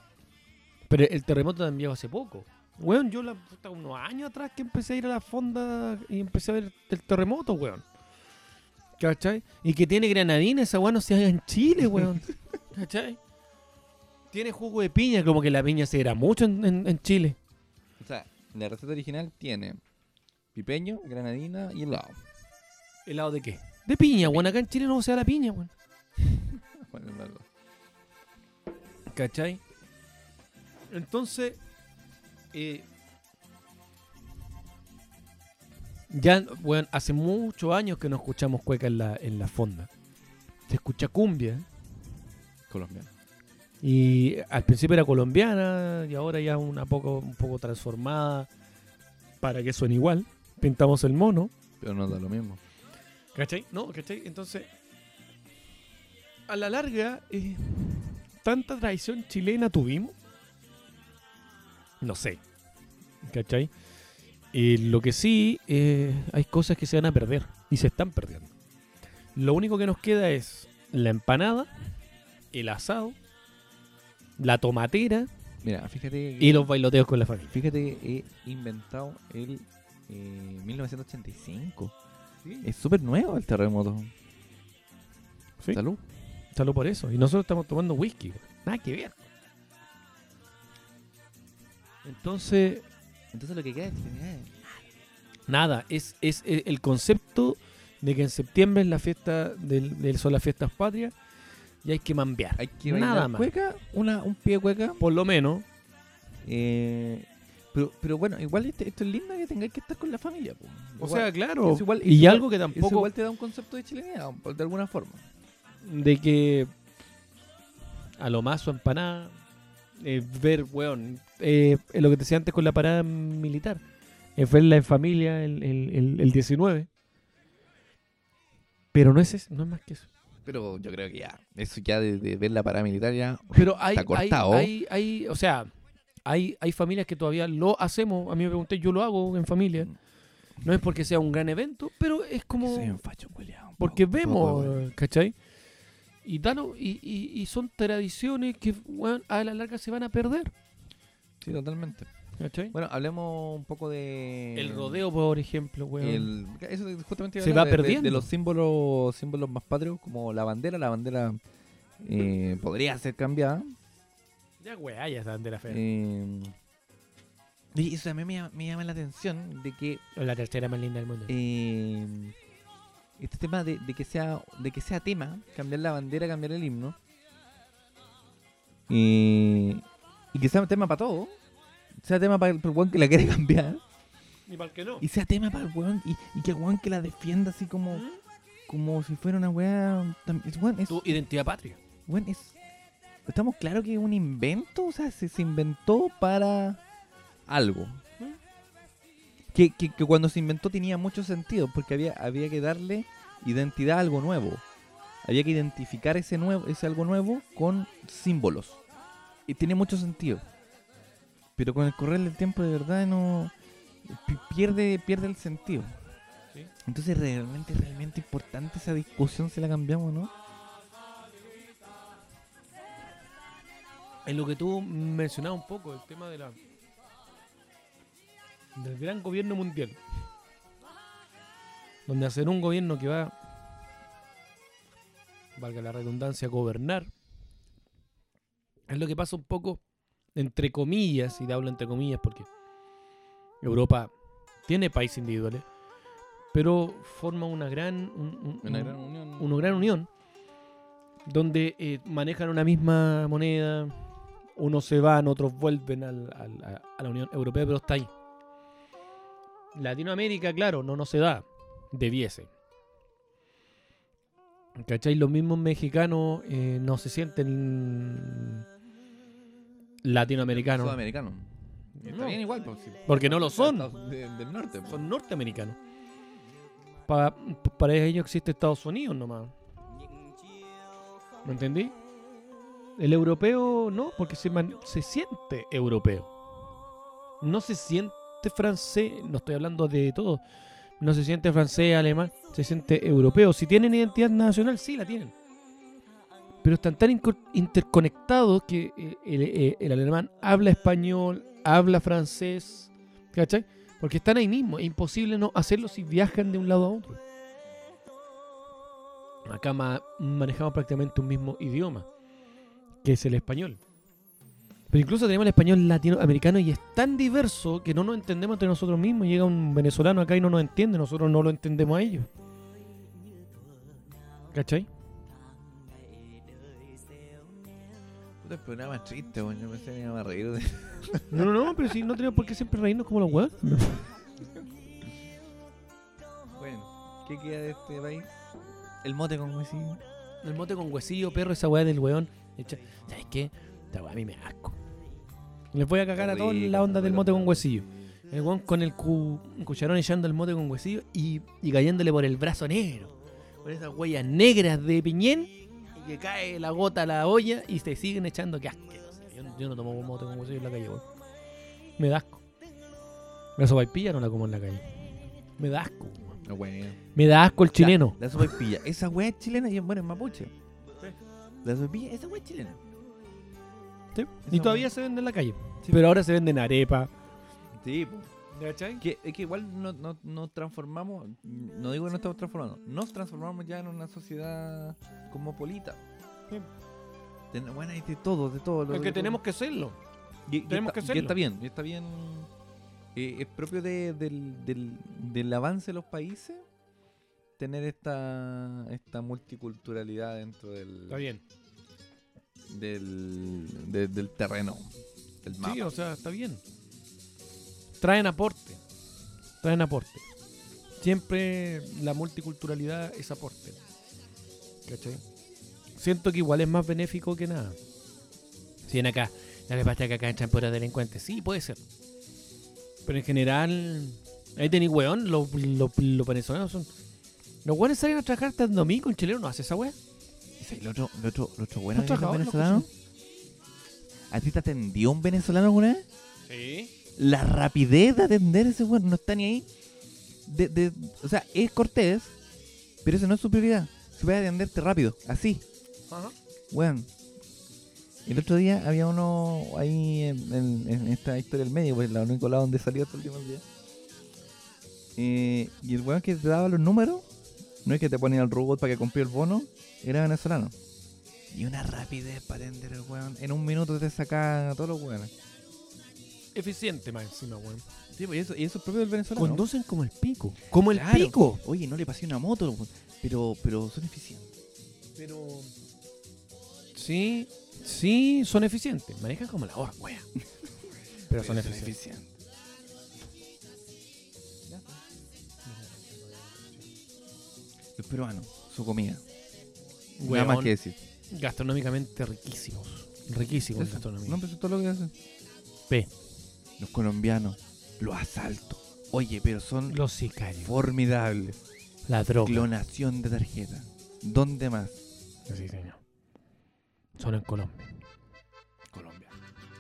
Pero el terremoto también llegó hace poco. Weón, yo la, puta, unos años atrás que empecé a ir a la fonda y empecé a ver el terremoto, weón. ¿Cachai? Y que tiene granadina, esa weón no se haga en Chile, weón. ¿Cachai? Tiene jugo de piña, como que la piña se era mucho en, en- en Chile. O sea, la receta original tiene pipeño, granadina y helado. ¿Helado de qué? De piña, weón. Acá en Chile no se da la piña, weón. Mago. ¿Cachai? Entonces, eh, ya, bueno, hace muchos años que no escuchamos cueca en la, en la fonda. Se escucha cumbia. Colombiano. Y al principio era colombiana y ahora ya una poco, un poco transformada para que suene igual. Pintamos el mono. Pero no da lo mismo. ¿Cachai? No, ¿cachai? Entonces, a la larga, eh, ¿tanta tradición chilena tuvimos? No sé. ¿Cachai? Eh, lo que sí, eh, hay cosas que se van a perder y se están perdiendo. Lo único que nos queda es la empanada, el asado, la tomatera Mira, fíjate que, y los bailoteos con la familia. fíjate que he inventado el eh, 1985. Es súper nuevo el terremoto. Sí. Salud. Salud por eso. Y nosotros estamos tomando whisky. Nada que ver. Entonces, Entonces lo que queda es eh, nada, es, es eh, el concepto de que en septiembre es la fiesta del, del- son las fiestas patrias y hay que mambear. hay que Nada más. cueca, una, un pie de cueca. Por lo menos, eh, pero, pero bueno, igual esto es lindo que tengáis que estar con la familia. po. o Igual- sea, claro, eso igual- y igual- algo que eso tampoco igual te da un concepto de chilenidad, de alguna forma. de que a lo más su empanada, eh, ver, weón, eh, eh, lo que te decía antes con la parada militar, es verla en familia el, el, el- el 19. Pero no es, eso, no es más que eso. Pero yo creo que ya, eso ya de, de ver la parada militar ya. Pero hay, Está cortado. hay, hay- o sea, hay, hay familias que todavía lo hacemos. A mí me pregunté, yo lo hago en familia. No es porque sea un gran evento, pero es como Soy un facho culiao, un porque poco, vemos, poco. ¿cachai? Y, y, y, son tradiciones que a la larga se van a perder. Sí, totalmente. ¿cachai? Bueno, hablemos un poco de. El rodeo, por ejemplo, weón. El, eso justamente Se va de- perdiendo. De, los símbolos símbolos más patrios, como la bandera. La bandera eh, podría ser cambiada. Ya, weá, ya está de la fe. Eh, y eso a mí me, llama- me llama la atención de que La tercera más linda del mundo. eh, este tema de, de que sea de que sea tema, cambiar la bandera, cambiar el himno. eh, y que sea tema para todo. Sea tema para el, para el weón que la quiere cambiar. Ni para el que no. Y sea tema para el weón. Y, y que el weón que la defienda así como, como si fuera una weá. Es, weón, es, Tu identidad patria. weón, es- Estamos claros que es un invento. O sea, se, se inventó para algo. Que, que, que cuando se inventó tenía mucho sentido. Porque había, había que darle identidad a algo nuevo. Había que identificar ese, nuevo, ese algo nuevo con símbolos. Y tiene mucho sentido. Pero con el correr del tiempo de verdad no pi- pierde, pierde el sentido. Sí. Entonces realmente, realmente importante esa discusión si la cambiamos, ¿no? En lo que tú mencionabas un poco, el tema de la del gran gobierno mundial. Donde hacer un gobierno que va, valga la redundancia, a gobernar, es lo que pasa un poco, entre comillas, y hablo entre comillas porque Europa tiene países individuales, pero forma una gran, un- un- Una un- gran unión. una gran unión donde eh, manejan una misma moneda, unos se van, otros vuelven al- a la Unión Europea, pero está ahí. Latinoamérica, claro, no, no se da, debiese. ¿Cachai? Los mismos mexicanos eh, no se sienten latinoamericanos, Sudamericano. Está No. bien igual, pues, porque no lo son, de- del norte. pues. son norteamericanos. Pa- para ellos existe Estados Unidos nomás. ¿Me entendí? El europeo no, porque se, man- se siente europeo. No se siente francés, no estoy hablando de todo. No se siente francés, alemán, se siente europeo. Si tienen identidad nacional, sí la tienen. Pero están tan interconectados que eh, el, eh, el alemán habla español, habla francés, ¿cachai? Porque están ahí mismo. Es imposible no hacerlo si viajan de un lado a otro. Acá ma- manejamos prácticamente un mismo idioma, que es el español. Pero incluso tenemos el español latinoamericano y es tan diverso que no nos entendemos entre nosotros mismos. Llega un venezolano acá y no nos entiende, nosotros no lo entendemos a ellos. ¿Cachai? Puta, el programa es triste, weón. Yo pensé que me iba a reír de... No, no, no, pero si no tenemos por qué siempre reírnos como los huevos. Bueno, ¿qué queda de este país? El mote con huesillo. El mote con huesillo, perro, esa weá del weón. ¿Sabes qué? Esta weá a mí me asco. Les voy a cagar a todos la onda del mote con huesillo. El weón con el cu- cucharón echando el mote con huesillo y, y cayéndole por el brazo negro. Con esas huellas negras de piñén que cae la gota a la olla y se siguen echando. Qué asqueroso. Yo, yo no tomo mote con huesillo en la calle, weón. Me da asco. La sopaipilla no la como en la calle. Me da asco, weón. No, bueno. Me da asco el chileno. La, la sopaipilla. Esa weá es chilena y bueno, es mapuche. La sopaipilla, esa weá es chilena. Sí. Y todavía weá. se vende en la calle. Sí. Pero ahora se venden arepa. Sí, po. ¿Cachai? Que, es que igual no- no- nos transformamos, no digo que no estamos transformando, nos transformamos ya en una sociedad cosmopolita. Sí. Ten- bueno, hay de todo, de todo. lo- lo- tenemos que serlo. y, y tenemos está, que y serlo. está bien, y está bien. eh, es propio de- del, del, del avance de los países tener esta, esta multiculturalidad dentro del, Está bien. del, de- del terreno, del mapa. Sí, o sea, está bien. Traen aporte. Traen aporte. Siempre la multiculturalidad es aporte. ¿Cachai? Siento que igual es más benéfico que nada. Si en acá, la que pasa que acá entran puros delincuentes. Sí, puede ser. Pero en general, ahí tenéis weón, los, los, los venezolanos son. Los weones salen a trabajar hasta el domingo, un chileno no hace esa wea. Sí, el otro, el otro, el otro bueno ¿Los que es trabajadores, los que venezolano. ¿A ti te atendió un venezolano alguna vez? Sí. La rapidez de atender ese weón, no está ni ahí. De, de, o sea, es cortés, pero eso no es su prioridad. Se puede atenderte rápido, así, Ajá. weón. El otro día había uno ahí en, en- en esta historia del medio, pues la único lado donde salió estos últimos días. Eh, y el weón que te daba los números, no es que te ponía el robot para que compré el bono, era venezolano. Y una rapidez para atender el weón. En un minuto te saca a todos los weones. Eficiente más encima, weón. Sí, pues y eso, y eso es propio del venezolano. Conducen como el pico. Como el Claro. pico. Oye, no le pasé una moto, pero, pero son eficientes. Pero. Sí, sí, son eficientes. Manejan como la hora, wea. Pero son eficientes. Los peruanos, su comida. Nada Weón, más que decir. Gastronómicamente riquísimos. Riquísimos Eso. gastronomía. No, pero eso es todo lo que hacen. P. Los colombianos, los asaltos. Oye, pero son Los sicarios. formidables. La droga. Clonación de tarjeta. ¿Dónde más? Sí, señor. Son en Colombia. Colombia.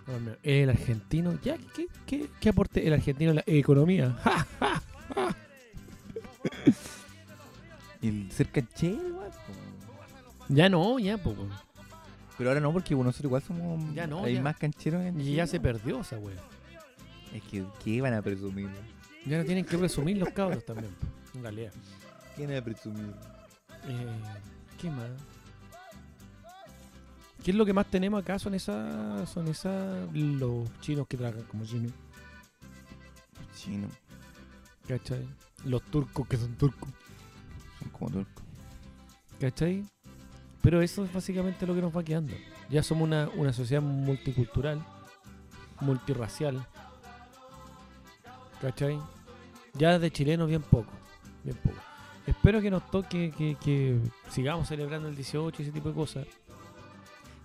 Colombia. El argentino. ¿Ya? ¿Qué, qué, qué aporte el argentino a la economía? ¡Ja! Y el ser. Ya no, ya, pues. Pero ahora no, porque nosotros igual somos. Ya no, Hay ya. más cancheros en Y ya se perdió esa wea. Es que, ¿qué iban a presumir? Ya no tienen que presumir los cabros también. En realidad. ¿Quién iba a presumir? Eh, ¿Qué más? ¿Qué es lo que más tenemos acá? Son esas. Son esas. Los chinos que trabajan como chinos. Chino. ¿Cachai? Los turcos que son turcos. Son como turcos. ¿Cachai? Pero eso es básicamente lo que nos va quedando. Ya somos una, una sociedad multicultural, multirracial. ¿Cachai? Ya de chilenos bien poco. Bien poco. Espero que nos toque que, que sigamos celebrando el 18 y ese tipo de cosas.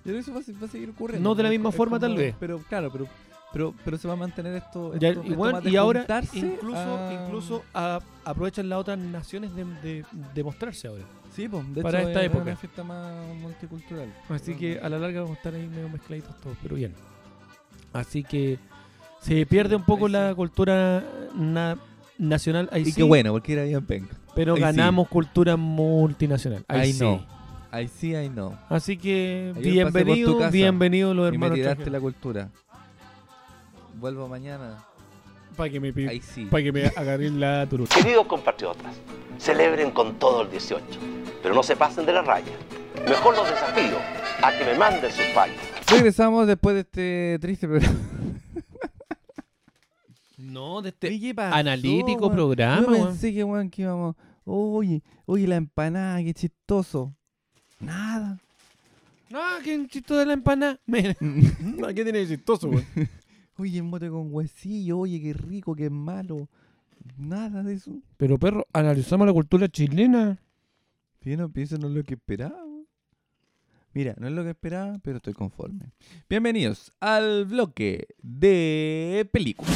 Pero eso va a, se- va a seguir ocurriendo. No de la misma es forma, tal como- vez. Pero claro, pero, pero, pero se va a mantener esto. Ya, esto- y, bueno, y ahora incluso, a- incluso a- aprovechan las otras naciones de, de, de mostrarse ahora. Sí, pues, de para hecho, esta es época. una fiesta más multicultural. Así que a la larga vamos a estar ahí medio mezcladitos todos, pero bien. Así que se pierde un poco ahí la sí. cultura na- nacional. Ahí y sí, qué bueno, porque era bien penca. pero ahí sí. ganamos cultura multinacional. Ahí, Ahí sí. no. Ahí sí, ahí no. Así que Ayer bienvenido, bienvenido los Y me hermanos. tiraste la cultura. Vuelvo mañana. Para que me, Ahí sí. pa' que me agarren la turuta. Queridos compatriotas, celebren con todo el 18, pero no se pasen de la raya. Mejor los desafío a que me manden sus fallos. Regresamos después de este triste programa. No, de este Oye, ¿qué pasó, analítico programa, Yo pensé que, weón, que íbamos. Oye, oye, la empanada, qué chistoso. Nada. Ah, qué chistoso de la empanada. Mira, ¿Qué tiene de chistoso, weón? Oye, mote con huesillo, oye, qué rico, qué malo. Nada de eso. Pero perro, analizamos la cultura chilena. No pienso, no es lo que esperaba. Mira, no es lo que esperaba, pero estoy conforme. Bienvenidos al bloque de películas.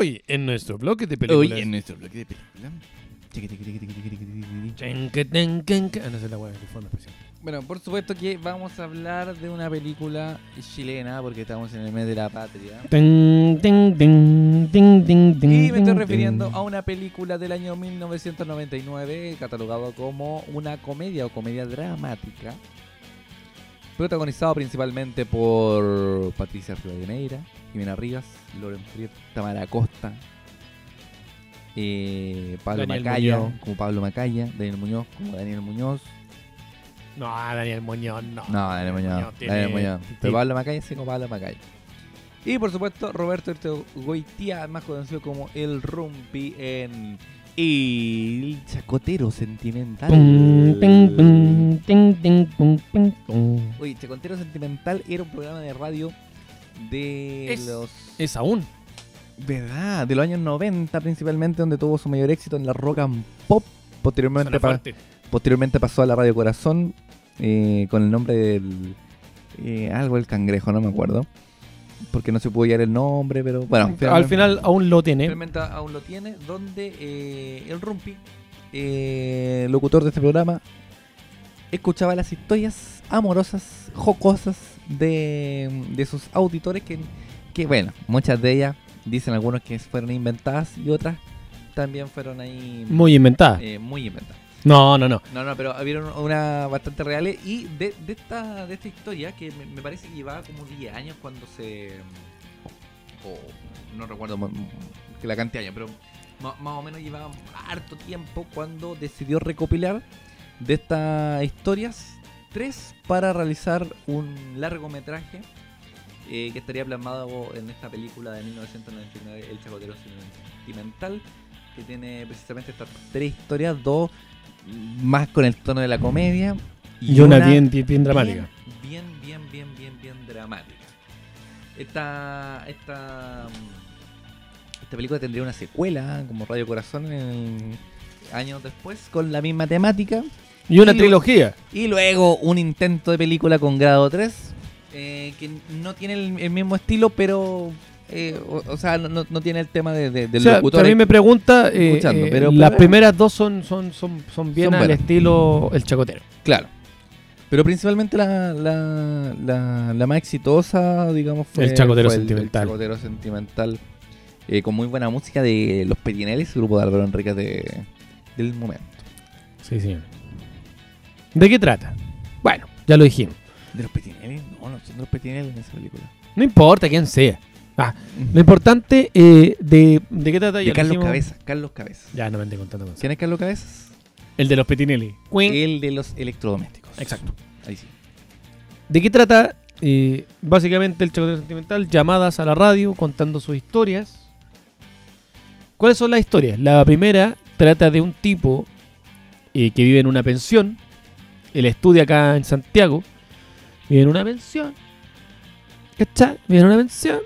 Hoy, en nuestro bloque de películas. Hoy en nuestro bloque de películas. Ah, no sé la especial. Bueno, por supuesto que vamos a hablar de una película chilena, porque estamos en el mes de la patria. Y me estoy refiriendo a una película del año 1999, catalogado como una comedia o comedia dramática, protagonizado principalmente por Patricia Rivadeneira, Jimena Rivas, Loren Friet, Tamara Costa, eh, Pablo Daniel Macaya, Muñoz. como Pablo Macaya, Daniel Muñoz, como Daniel Muñoz. No, Daniel Muñoz, no. No, Daniel Muñoz. tiene- Daniel Muñoz. tiene- Pablo Macaya sí como Pablo Macaya. Y por supuesto, Roberto Goitía, más conocido como El Rumpi en El Chacotero Sentimental. Oye, Chacotero Sentimental era un programa de radio de Es- los. Es aún. ¿Verdad? De los años 90 principalmente, donde tuvo su mayor éxito en la rock and pop. Posteriormente, pa- posteriormente pasó a la Radio Corazón eh, con el nombre del. eh, algo del cangrejo, no me acuerdo. Porque no se pudo hallar el nombre, pero bueno. Al final aún lo tiene. Finalmente aún lo tiene, donde eh, el Rumpi, eh, locutor de este programa, escuchaba las historias amorosas, jocosas de, de sus auditores, que, que, bueno, muchas de ellas dicen algunos que fueron inventadas y otras también fueron ahí Muy inventada. eh, muy inventadas. No, no, no. No, no, pero había una bastante reales y de, esta, de esta historia que me, parece que llevaba como 10 años cuando se... o no recuerdo que la cantidad pero más o menos llevaba harto tiempo cuando decidió recopilar de estas historias tres para realizar un largometraje eh, que estaría plasmado en esta película de 1999, El Chacotero Sentimental, que tiene precisamente estas tres historias, dos más con el tono de la comedia Y una bien, bien, bien dramática. Bien, bien, bien, bien, bien dramática. Esta, esta, esta película tendría una secuela, como Radio Corazón, en- años después, con la misma temática. Y una Y trilogía. Y luego un intento de película con grado 3, eh, que no tiene el, el mismo estilo, pero... eh, o, o sea, no, no- tiene el tema de, de- del O sea, locutor. también me pregunta, eh, eh, pero- las pero- primeras dos son, son, son, son bien Son al buenas. estilo El Chacotero. Claro. Pero principalmente la, la, la, la más exitosa, digamos, fue El Chacotero fue Sentimental. El, Chacotero Sentimental. con muy buena música de Los Petineles, grupo de Álvaro Enrique de, del momento. Sí, sí. ¿De qué trata? Bueno, ya lo dijimos. ¿De Los Petineles? No, no son de Los Petineles en esa película. No importa quién sea. Ah, lo importante, eh, de, ¿de qué trata? De Carlos. Cabezas. Carlos Cabezas. Ya, no me andé contando cosas. ¿Quién es Carlos Cabezas? El de los Petinelli. El de los electrodomésticos. Exacto. Ahí sí. ¿De qué trata? Eh, básicamente el Chacotero Sentimental, llamadas a la radio contando sus historias. ¿Cuáles son las historias? La primera trata de un tipo eh, que vive en una pensión. Él estudia acá en Santiago. Vive en una pensión. ¿Cachai? Vive en una pensión.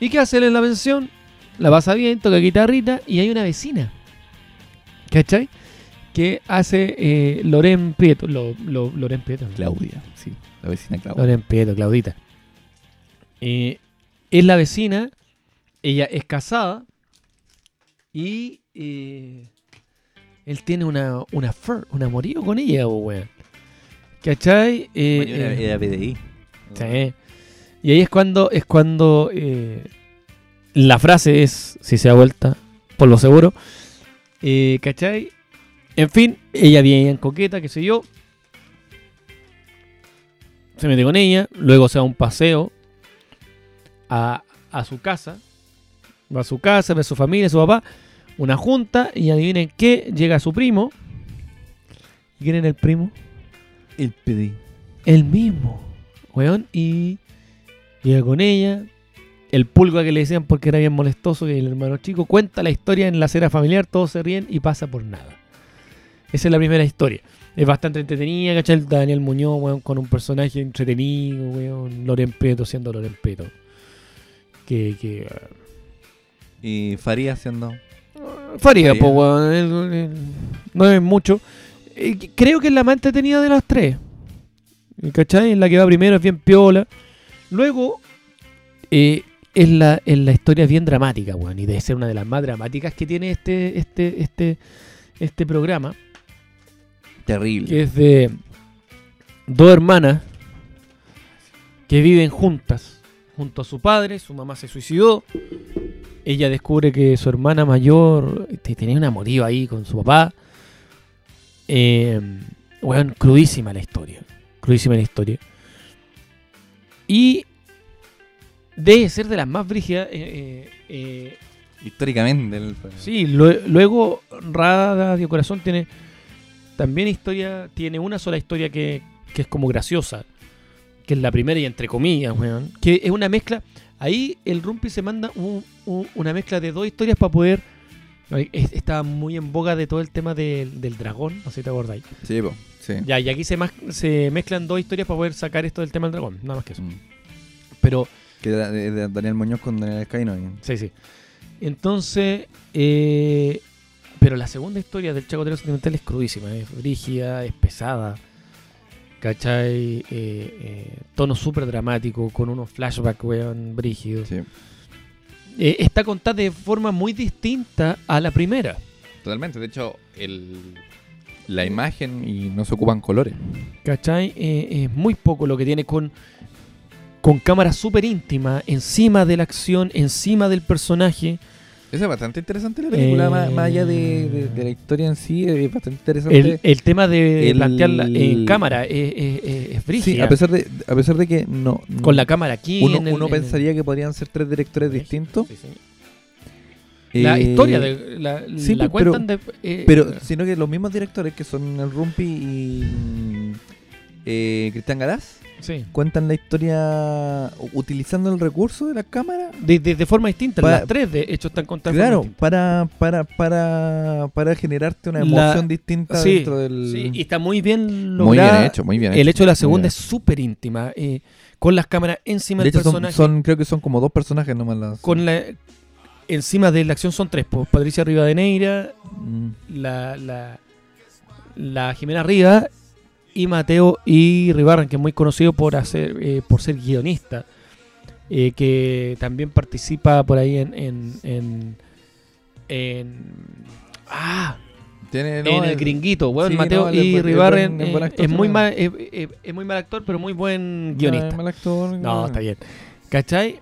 ¿Y qué hace él en la pensión? La pasa bien, toca guitarrita y hay una vecina. ¿Cachai? Que hace eh, Loren Prieto. Lo, lo- Loren Prieto. ¿no? Claudia, sí. La vecina Claudia. Loren Prieto, Claudita. Eh, es la vecina, ella es casada y eh, él tiene una, una fur, un amorío con ella, weón. ¿Cachai? Eh, era, eh, era PDI. sí. Y ahí es cuando, es cuando eh, la frase es, si se da vuelta, por lo seguro. Eh, ¿Cachai? En fin, ella viene en coqueta, qué sé yo. Se mete con ella, luego se da un paseo a, a su casa. Va a su casa, ve a su familia, a su papá. una junta y adivinen qué, llega su primo. ¿Y quién era el primo? El PD. El mismo, weón, y llega con ella. El pulga que le decían porque era bien molestoso, que el hermano chico cuenta la historia en la cena familiar, todos se ríen y pasa por nada. Esa es la primera historia. Es bastante entretenida, ¿cachai? El Daniel Muñoz, weón, con un personaje entretenido, weón. Loren Peto siendo Loren Peto. Que, que Y Faría haciendo. Faría, Faría. po, weón. no es mucho. Eh, creo que es la más entretenida de las tres. ¿Cachai? En la que va primero es bien piola. Luego, eh, es, la, es la historia bien dramática, weón. Y debe ser una de las más dramáticas que tiene este, este, este, este programa. Terrible. Que es de dos hermanas que viven juntas. Junto a su padre, su mamá se suicidó. Ella descubre que su hermana mayor te- tenía una motiva ahí con su papá. Eh, weón, crudísima la historia. Crudísima la historia. Y debe ser de las más brígidas. eh, eh, eh, Históricamente. el- Sí, lue- luego Rada de Corazón tiene también historia, tiene una sola historia que, que es como graciosa, que es la primera y entre comillas, weón, que es una mezcla, ahí el Rumpi se manda un- un- una mezcla de dos historias para poder, está muy en boga de todo el tema del- del dragón, no sé si te acordáis. Sí, po. Sí. Ya, y aquí se, mezclan dos historias para poder sacar esto del tema del dragón, nada más que eso. Mm. Pero Que era de, de Daniel Muñoz con Daniel Escaino. Sí, sí. Entonces, eh, pero la segunda historia del Chaco Tero Sentimental es crudísima, es rígida, es pesada. ¿Cachai? Eh, eh, tono súper dramático, con unos flashbacks, weón, brígidos. Sí. Eh, está contada de forma muy distinta a la primera. Totalmente. De hecho, el, la imagen y no se ocupan colores. ¿Cachai? Eh, es muy poco lo que tiene con, con cámara súper íntima, encima de la acción, encima del personaje. Eso es bastante interesante la película, Eh, más, más allá de, de- de la historia en sí, es bastante interesante. El, el tema de el- plantearla en cámara es, es, sí, a pesar de, a pesar de que no, con la cámara aquí. uno, en el- uno en el- pensaría que podrían ser tres directores distintos. Sí, sí. La Eh, historia de, la, sí, la pero- cuentan de. eh, Pero, sino que los mismos directores que son el Rumpi y mm, eh, Cristian Galás sí. cuentan la historia utilizando el recurso de la cámara. de, de- de forma distinta. Las tres, de hecho, están forma Claro, para, para, para, para generarte una La- emoción distinta Sí, dentro del. sí, y está muy bien muy lograda. bien hecho, muy bien El hecho, hecho de la muy segunda es súper íntima. eh, con las cámaras encima De del hecho, son, personaje. son- creo que son como dos personajes nomás las. con la, encima de la acción son tres. Pues, Patricia Rivadeneira, Mm, la, la, la Jimena Riva y Mateo y Ribarran, que es muy conocido por hacer eh, por ser guionista, eh, que también participa por ahí en en, en, en- ah, Tiene, no, en el gringuito, weón, sí, Mateo no, y es Ribarren buen- eh, buen actor es muy mal es, es- es muy mal actor, pero muy buen guionista. No, es mal actor, No, no. está bien. ¿Cachai?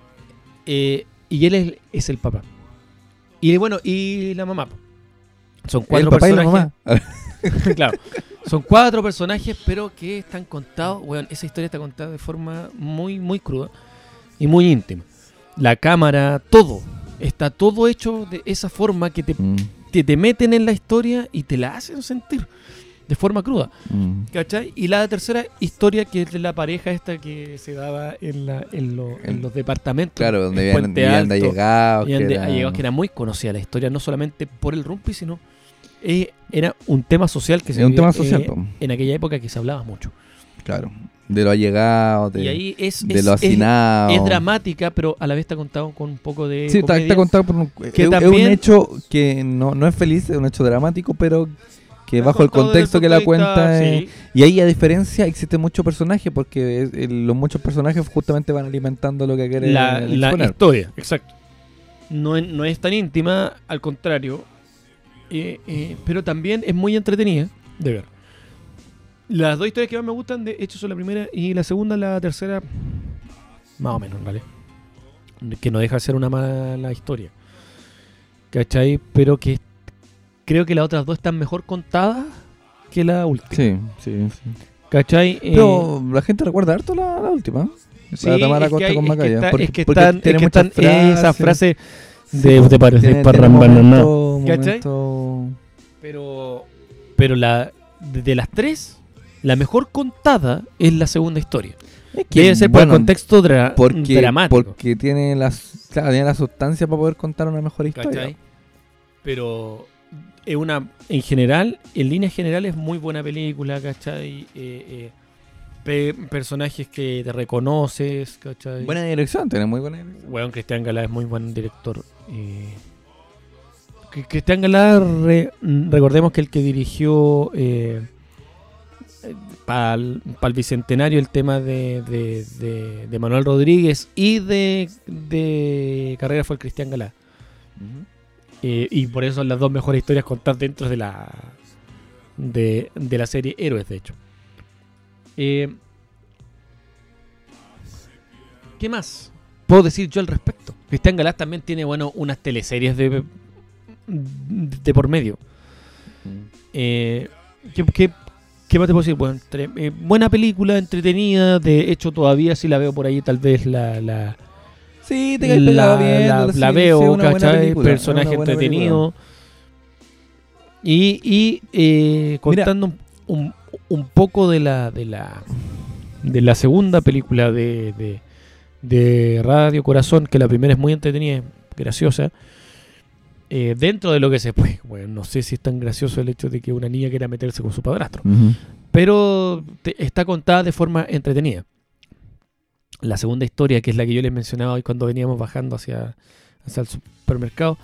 Eh, y él es, es el papá. Y bueno, y la mamá. Son cuatro el papá y la personajes. mamá. claro. Son cuatro personajes, pero que están contados. Bueno, esa historia está contada de forma muy, muy cruda y muy íntima. La cámara, todo. Está todo hecho de esa forma que te, Mm, que te meten en la historia y te la hacen sentir de forma cruda. mm. ¿Cachai? Y la tercera historia que es de la pareja esta que se daba en, la, en, lo- en En- los departamentos. Claro, donde Puente habían de allegados. que de- era- allegados, que era muy conocida la historia, no solamente por el rumpi, sino eh, era un tema social que se Es un vivía, tema social, eh, en aquella época que se hablaba mucho. Claro. De los allegados, de, y ahí es, de es, los es- hacinados. es dramática, pero a la vez está contado con un poco de. Sí, está, está contado por un, es- es, también- un hecho que no, no es feliz, es un hecho dramático, pero que bajo el contexto que la cuenta... sí. y ahí a diferencia existen muchos personajes porque es- el- los muchos personajes justamente van alimentando lo que quiere la, historia, exacto. No es, no es tan íntima, al contrario, eh, eh, pero también es muy entretenida de ver. Las dos historias que más me gustan, de hecho, son la primera y la segunda, la tercera, más o menos, ¿vale? Que no deja de ser una mala historia. ¿Cachai? Pero que creo que las otras dos están mejor contadas que la última. Sí, sí, sí. ¿Cachai? Eh, Pero la gente recuerda harto la, la última. Sí, la Tamara es Costa hay- con es Macaya. está- porque, es que porque están, tiene es que muchas están esas frases. frases de te parece Tiene- tiene parrambananá. momentos un ¿Cachai? Pero, pero la, de, las tres, la mejor contada es la segunda historia. Es que, Debe ser por el contexto dra- porque, dramático. porque tiene, las, claro, tiene la sustancia para poder contar una mejor historia. ¿cachai? Pero es una, en general, en líneas generales, muy buena película, ¿cachai? Eh, eh, pe- personajes que te reconoces, ¿cachai? Buena dirección, tiene muy buena dirección. Weón, Cristian Galá es muy buen director. eh. Cristian Galá, re- recordemos que el que dirigió para el bicentenario el tema de, de- de- de Manuel Rodríguez y de, de Carrera fue el Cristian Galá. Eh, y por eso son las dos mejores historias contadas dentro de la de, de la serie Héroes, de hecho. Eh, ¿Qué más puedo decir yo al respecto? Cristian Galás también tiene, bueno, unas teleseries de, de por medio. Eh, ¿qué, qué, más te puedo decir? Bueno, eh, buena película, entretenida. De hecho, todavía si la veo por ahí, tal vez la, Sí, te la, pegado bien. la- sí, la sí, veo, buena ¿cachai? Personaje entretenido. Y, y eh, contando un, un- un poco de la, de la de la segunda película de, de, de Radio Corazón, que la primera es muy entretenida, graciosa. eh, dentro de lo que se puede, bueno, no sé si es tan gracioso el hecho de que una niña quiera meterse con su padrastro pero te- está contada de forma entretenida. La segunda historia, que es la que yo les mencionaba hoy cuando veníamos bajando hacia, hacia el supermercado,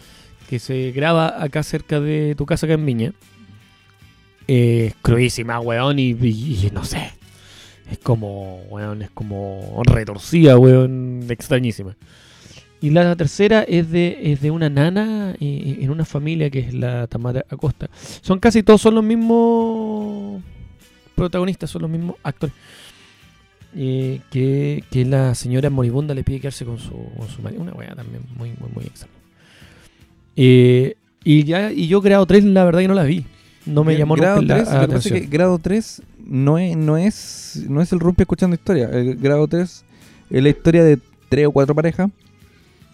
que se graba acá cerca de tu casa acá en Viña. eh, Es cruísima, weón, y, no sé. Es como, weón, es como retorcida, weón, extrañísima. Y la tercera es de, es de una nana eh, en una familia que es la Tamara Acosta. Son casi todos, son los mismos protagonistas, son los mismos actores. Eh, que, que la señora moribunda le pide quedarse con su, con su marido. Una weá también muy, muy, muy extraña. Eh, y, ya, y yo grado 3 la verdad que no la vi. No me llamó grado nunca la 3, lo que es atención. que grado 3 no es, no es, no es el rumpi escuchando historia. El grado 3 es la historia de tres o cuatro parejas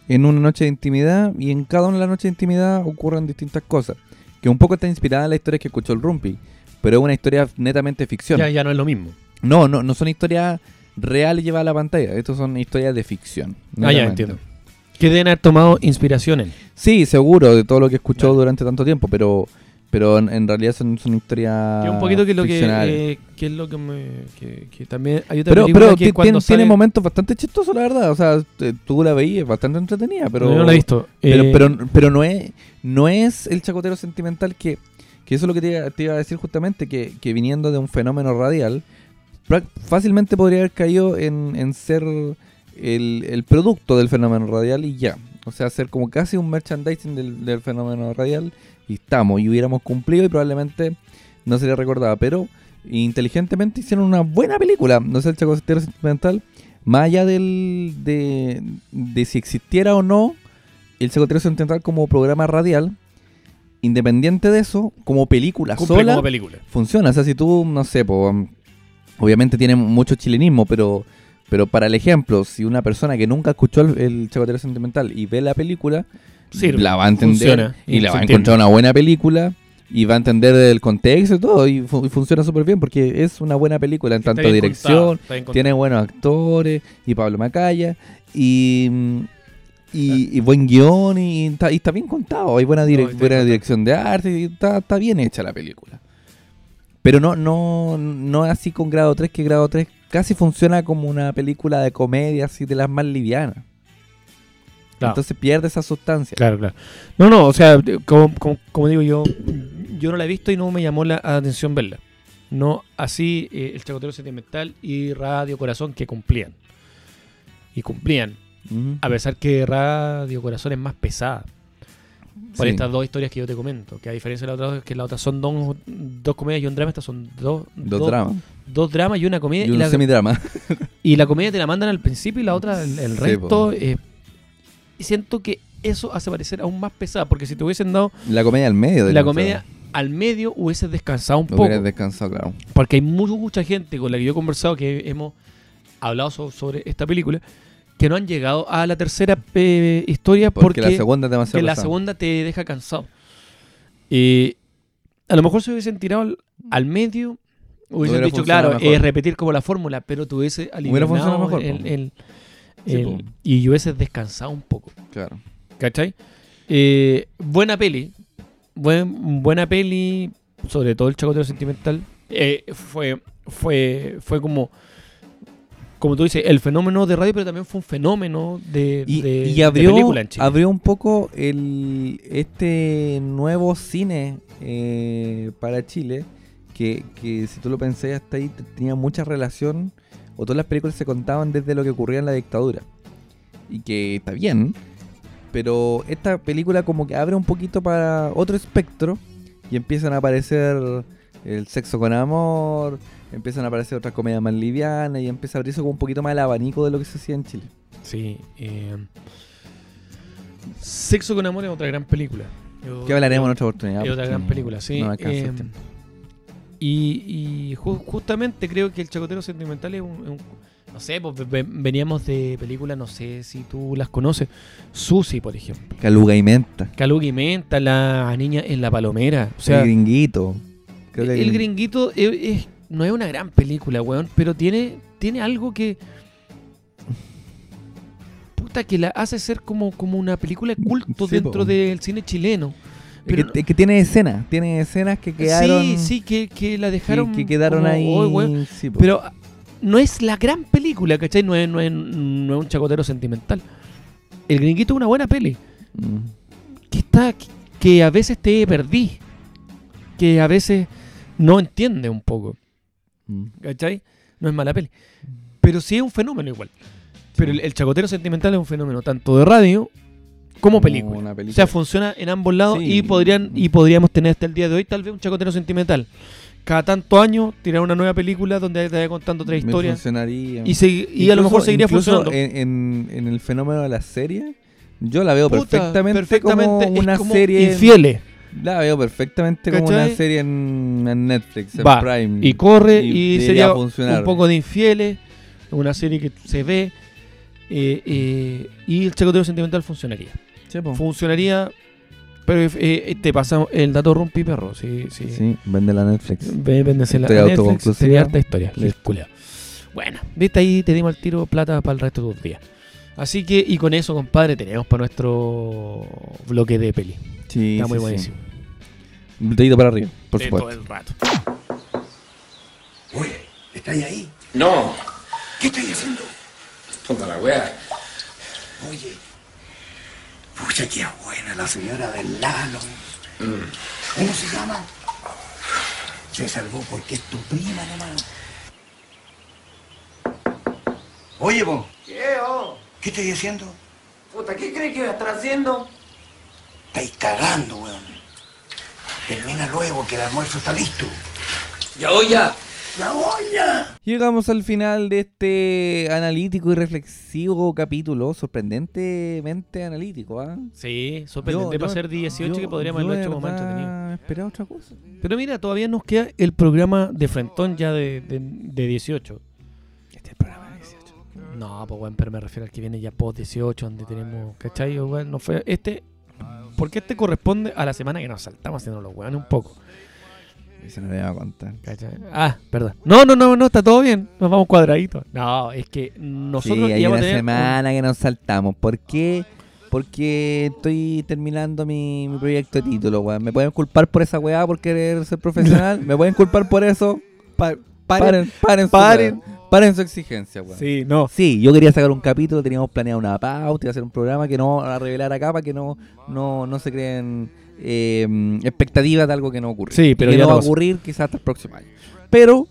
en una noche de intimidad y en cada una de las noches de intimidad ocurren distintas cosas. Que un poco está inspirada en la historia que escuchó el rumpi, pero es una historia netamente ficción. Ya, ya no es lo mismo. No, no, no son historias reales llevadas a la pantalla. Estos son historias de ficción. Ah, ya entiendo. Que deben haber tomado inspiración en. Sí, seguro, de todo lo que escuchó Vale. durante tanto tiempo, pero pero en, en realidad son, son historias Que un poquito que es lo que, eh, que es lo que me. Que, que también hay otra pero pero que ti- cuando tiene, sale- tiene momentos bastante chistosos, la verdad. O sea, te- tú la veías, es bastante entretenida, pero... No, yo no la he visto. Pero, Eh, pero, pero no es no es el chacotero sentimental que, que eso es lo que te, iba- te iba a decir justamente, que, que viniendo de un fenómeno radial, fácilmente podría haber caído en, en ser el, el producto del fenómeno radial y ya. O sea, ser como casi un merchandising del, del fenómeno radial y estamos, y hubiéramos cumplido y probablemente no se le recordaba, pero inteligentemente hicieron una buena película. No sé, el chacotero sentimental, más allá del, de, de si existiera o no el Chacotero Sentimental como programa radial, independiente de eso, como película cumple sola, como película. funciona. O sea, si tú, no sé, po, obviamente tiene mucho chilenismo, pero, pero para el ejemplo, si una persona que nunca escuchó el, el Chacotero Sentimental y ve la película, Sirve, la va a entender funciona, y y la va a encontrar una buena película. Y va a entender el contexto y todo, y, fu- y funciona súper bien porque es una buena película en Está tanto dirección, contado, tiene buenos actores y Pablo Macaya y, y, y buen guion y está, bien contado hay buena, direc- No, buena dirección de arte y está, está bien hecha la película pero no no no así con grado 3 que grado 3 casi funciona como una película de comedia así de las más livianas Claro. entonces pierde esa sustancia Claro, claro. No, no, o sea, como, como- como digo yo, yo no la he visto y no me llamó la atención verla. No así eh, el Chacotero Sentimental y Radio Corazón que cumplían. Y cumplían. A pesar que Radio Corazón es más pesada. Por Sí. estas dos historias que yo te comento. Que a diferencia de la otra, que la otra son dos, dos comedias y un drama. Estas son dos, dos dramas dos dramas y una comedia. y Y, un la, semidrama y la comedia te la mandan al principio y la otra, el, el Sí, resto. eh, y siento que eso hace parecer aún más pesada. Porque si te hubiesen dado la comedia al medio de la otra. comedia al medio hubieses descansado un poco. hubieras descansado claro Porque hay mu- mucha gente con la que yo he conversado que hemos hablado so- sobre esta película que no han llegado a la tercera eh, historia porque, porque, la segunda demasiado que la segunda te deja cansado. Eh, a lo mejor se hubiesen tirado al, al medio, hubiesen Hubiera dicho, claro, es repetir como la fórmula, pero tuviese funcionado mejor, el, el- Sí, el- y hubieses descansado un poco. Claro. ¿Cachai? Eh, buena peli. Buen, buena peli. Sobre todo el chacotero sentimental. Eh, fue, fue, fue como. Como tú dices, el fenómeno de radio, pero también fue un fenómeno de, Y, de- y de abrió, película en Chile. abrió un poco el, este nuevo cine eh, para Chile, que, que si tú lo pensás hasta ahí te- tenía mucha relación, o todas las películas se contaban desde lo que ocurría en la dictadura. Y que está bien, pero esta película como que abre un poquito para otro espectro y empiezan a aparecer el sexo con amor, empiezan a aparecer otras comedias más livianas y empieza a abrirse como un poquito más el abanico de lo que se hacía en Chile. Sí. eh, Sexo con amor es otra gran película. Yo- Que hablaremos en otra oportunidad. Es otra gran película, sí. No Eh, y y ju- justamente creo que el chacotero sentimental es un, no sé, pues ve- ve- veníamos de películas, no sé si tú las conoces. Susi, por ejemplo. Caluga y menta. Caluga y Menta, la niña en la palomera. O sea, el gringuito. Creo que el gringuito es, es- no es una gran película, weón, pero tiene, tiene algo que. Puta, que la hace ser como, como una película de culto Sí, dentro po. del cine chileno. Pero que, que tiene escenas. Tiene escenas que quedaron. sí, sí, que, que la que- dejaron. que, quedaron como, ahí. "Oh, weón". sí. Pero ah, no es la gran película, ¿cachai? No es, no es, no es un chacotero sentimental. El gringuito es una buena peli. Mm. Que está. Que, que a veces te perdí. Que a veces no entiende un poco. Mm. ¿Cachai? No es mala peli. Pero sí es un fenómeno igual. Pero el, el chacotero sentimental es un fenómeno tanto de radio como película. una O sea, funciona en ambos lados Sí. y podrían y podríamos tener hasta el día de hoy tal vez un chacotero sentimental. Cada tanto año tirar una nueva película donde te vaya contando otra Me historia funcionaría. y, se- y a lo mejor seguiría funcionando. En, en- en el fenómeno de la serie, yo la veo Puta, perfectamente, perfectamente, como una como serie. infieles. La veo perfectamente como una serie en, en Netflix, en Va, Prime. Y corre y, sería funcionar. un poco de infieles, una serie que se ve eh, eh, y el chacotero sentimental funcionaría. Sí, po. Funcionaría, pero eh, te pasamos el dato rumpi perro, sí, sí. Sí, vende la Netflix. Véndese la Netflix, tenía harta historia. Bueno, viste ahí te dimos al tiro plata para el resto de tus días. Así que, y con eso, compadre, tenemos para nuestro bloque de peli. Sí, Está muy sí. buenísimo. Un dedito para arriba, por De supuesto. todo el rato. Oye, ¿estáis ahí? No, ¿Qué estáis haciendo? puta la wea. Oye, pucha, qué buena la señora del Lalo. ¿Cómo se llama? Se salvó porque es tu prima nomás. Oye, vos, ¿Qué, oh? ¿qué estáis haciendo? Puta, ¿qué crees que voy a estar haciendo? Estáis cagando, weón. Termina luego que el almuerzo está listo. Ya voy ya. ¡La olla! Llegamos al final de este analítico y reflexivo capítulo, sorprendentemente analítico, ¿ah? Sí, sorprendente para ser 18 yo- que podríamos haberlo hecho más entretenido. Esperaba otra cosa. Pero mira, todavía nos queda el programa de Frentón ya de, de, de 18. Este es el programa de 18. No, pues bueno, pero me refiero al que viene ya post 18, donde tenemos, ¿cachai? O, bueno, no fue este, porque este corresponde a la semana que nos saltamos haciendo los weones un poco. Eso no le iba a contar. ¿cachai? Ah, perdón. No, no, no, no, está todo bien. Nos vamos cuadraditos. No, es que nosotros sí, hay una tener semana que nos saltamos. ¿Por qué? Porque estoy terminando mi, mi proyecto de título, weón. ¿Me pueden culpar por esa weá por querer ser profesional? ¿Me pueden culpar por eso? Pa- Paren, paren, su paren. weá. Paren su exigencia, weón. Sí, no. Sí, yo quería sacar un capítulo, teníamos planeado una pauta, iba a hacer un programa que no a revelar acá para que no, no, no se creen eh, expectativas de algo que no ocurre. Sí, pero que ya no va a ocurrir quizás hasta el próximo año. Pero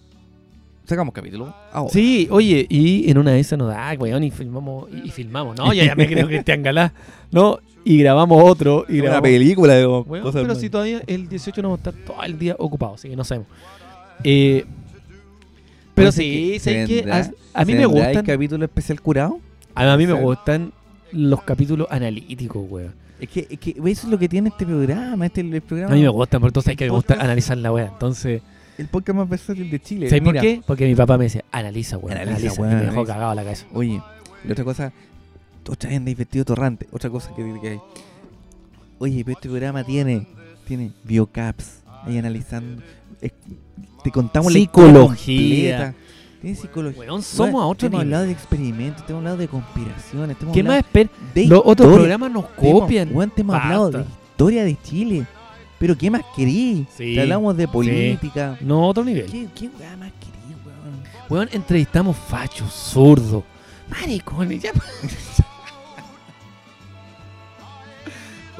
sacamos capítulo ahora. Sí, oye, y en una de esas nos da, weón, y filmamos, y, y filmamos, ¿no? Ya, ya me creo Cristian Galá, ¿no? Y grabamos otro, y una grabamos... película de Weón, cosas pero si todavía el 18 no vamos a estar todo el día ocupados, así que no sabemos. Eh, pero sí, ¿se sé que a, a mí ¿Se me gustan, capítulo especial curado? a mí me gustan los capítulos analíticos, weón. Es que, es que eso es lo que tiene este programa, este el programa. A mí me gustan, pero entonces hay que me gusta analizar la weá. Entonces, El podcast más versátil de Chile. ¿sabes por qué? Porque mi papá me decía, analiza, weón, Analiza, analiza, weón, y me dejó cagado la cabeza. Oye, y otra cosa, otra vez andáis vestido torrante. Otra cosa que, que hay. Oye, pero este programa tiene, tiene biocaps, ahí analizando. Te contamos Psicología. la historia completa. Tiene psicología. Somos a otro Hemos hablado de experimentos, hemos hablado de conspiraciones, hemos ¿Qué más espera? de Los otros programas nos hemos- copian. weón, te hemos hablado de historia de Chile. Pero ¿qué más querís? Sí, Te hablamos de política. No, otro nivel. ¿Qué, qué más querís, weón? Weón, entrevistamos fachos, zurdos, maricones, ya.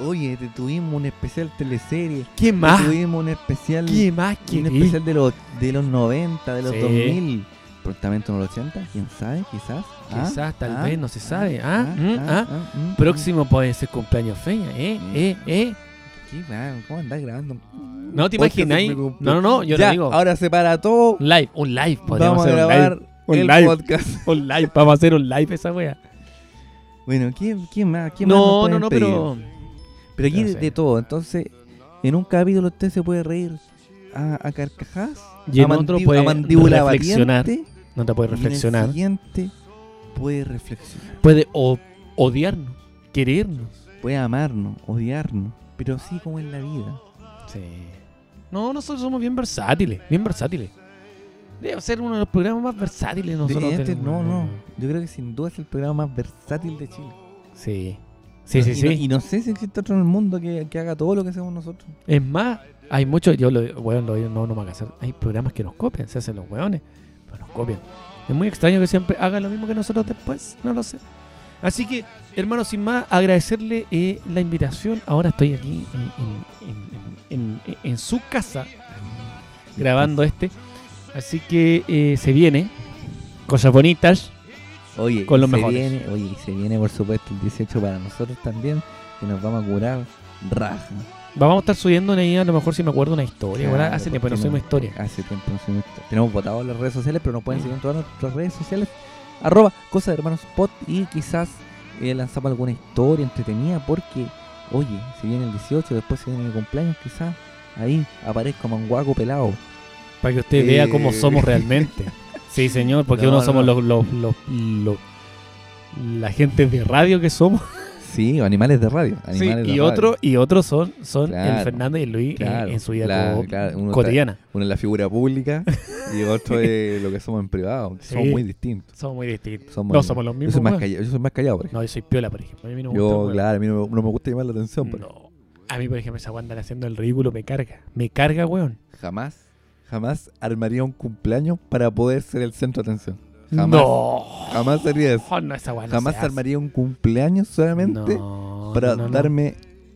Oye, te tuvimos un especial teleserie. ¿Qué te más? tuvimos un especial, ¿Qué más un querés? especial de los, de los 90, de los Sí. 2000. Prontamente en los 80, quién sabe, quizás. ¿Ah? Quizás, tal ¿Ah? vez, no se sabe. ¿Ah? ¿Ah? ¿Mm? ¿Ah? ¿Mm? Próximo puede ser cumpleaños feña, ¿eh? Mm. ¿Eh? ¿Eh? ¿Qué weá? ¿Cómo andás grabando? No te imagináis. No, no, no, yo ya, lo digo. ahora se para todo. Un live, un live. Podríamos Vamos a grabar un el live. Un podcast. Un live, vamos a hacer un live esa wea. Bueno, ¿quién, quién más? ¿Quién más No, nos no, no, pedir? pero. Pero aquí de, de todo. Entonces, en un capítulo usted se puede reír a, a carcajadas. Y en a, otro puede a mandíbula reflexionar. batiente, No te puedes y en el reflexionar. siguiente puede reflexionar. Puede o- odiarnos, querernos. Puede amarnos, odiarnos. Pero sí como en la vida. Sí. No, nosotros somos bien versátiles, bien versátiles. Debe ser uno de los programas más versátiles nosotros. Este, no, no. Yo creo que sin duda es el programa más versátil de Chile. Sí. Sí, sí, y sí. No, y no sé si existe otro en el mundo que, que haga todo lo que hacemos nosotros. Es más, hay muchos, yo lo digo, no, no me hacer. Hay programas que nos copian, se hacen los weones, pero nos copian. Es muy extraño que siempre hagan lo mismo que nosotros después, no lo sé. Así que, hermano, sin más, agradecerle eh, la invitación. Ahora estoy aquí en- en- en su casa grabando este. Así que eh, se viene. Cosas bonitas. Oye, Con los se mejores. Viene, oye, y se viene por supuesto el 18 para nosotros también, que nos vamos a curar raja. Vamos a estar subiendo ahí, a lo mejor si me acuerdo una historia. Claro, hace tiempo no subimos historia. Hace tiempo no subimos historia. Tenemos votado en las redes sociales, pero nos pueden seguir en todas nuestras redes sociales. Arroba Cosa de Hermanos Pod y quizás eh, lanzamos alguna historia entretenida porque, oye, si viene el 18, después se viene mi cumpleaños, quizás ahí aparezco manguaco pelado. Para que usted vea cómo Eh. somos realmente. Sí, señor, porque No, uno no, somos los, los, los, los- la gente de radio que somos. Sí, animales de radio. Sí, Animales de y radio. otro y otros son, son el Fernando y el Luis en- claro, en, su vida claro, co- claro, uno está- cotidiana. Uno es la figura pública y otro es lo que somos en privado. Sí. Somos muy distintos. Somos muy distintos. Somos- no somos los Yo mismos. soy, más weón. callado, yo soy más callado, por ejemplo. No, yo soy piola, por ejemplo. A mí no me gusta yo, claro, a mí no, me- no me gusta llamar la atención. pero No. A mí, por ejemplo, esa Wanda haciendo el ridículo me carga. Me carga, weón. Jamás, jamás armaría un cumpleaños para poder ser el centro de atención. Jamás. No. Jamás sería eso. Oh, no, esa no Jamás hace. armaría un cumpleaños solamente No, para darme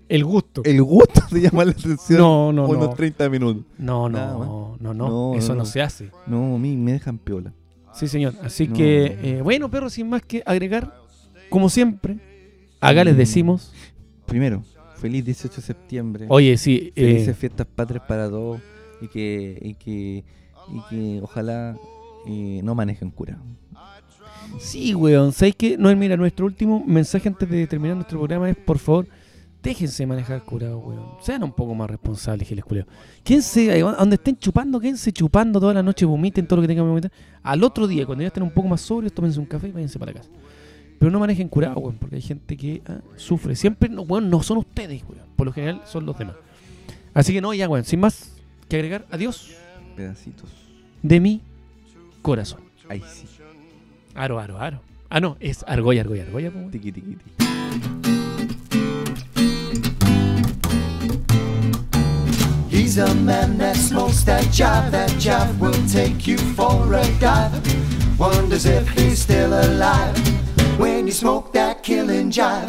el gusto. el gusto de llamar la atención No, no, unos no. 30 minutos. No, no, no, no, Eso no, se hace. No, a mí me dejan piola. Sí, señor. Así que, eh, bueno, perro, sin más que agregar, como siempre, acá les Mm. decimos, Primero, feliz 18 de septiembre. oye, sí, eh, Felices fiestas patrias para todos y que, y que, y que ojalá eh, no manejen cura. sí, weón, ¿sabes qué? No, mira, nuestro último mensaje antes de terminar nuestro programa es, por favor, déjense manejar curado, weón. Sean un poco más responsables, giles culiados. Quédense, donde estén chupando, quédense chupando toda la noche, vomiten todo lo que tengan que vomitar. Al otro día, cuando ya estén un poco más sobrios, tómense un café y váyanse para casa. Pero no manejen curado, weón, porque hay gente que ah, sufre. Siempre, no, weón, no son ustedes, weón. Por lo general son los demás. Así que no, ya, weón, sin más que agregar, adiós Pedacitos. de mi corazón. Ahí sí. Aro, aro, aro. Ah, no, es argolla, argolla, argolla. Tiqui, tiqui, tiqui. He's a man that smokes that jive. That jive will take you for a dive. Wonders if he's still alive when you smoke that killing jive.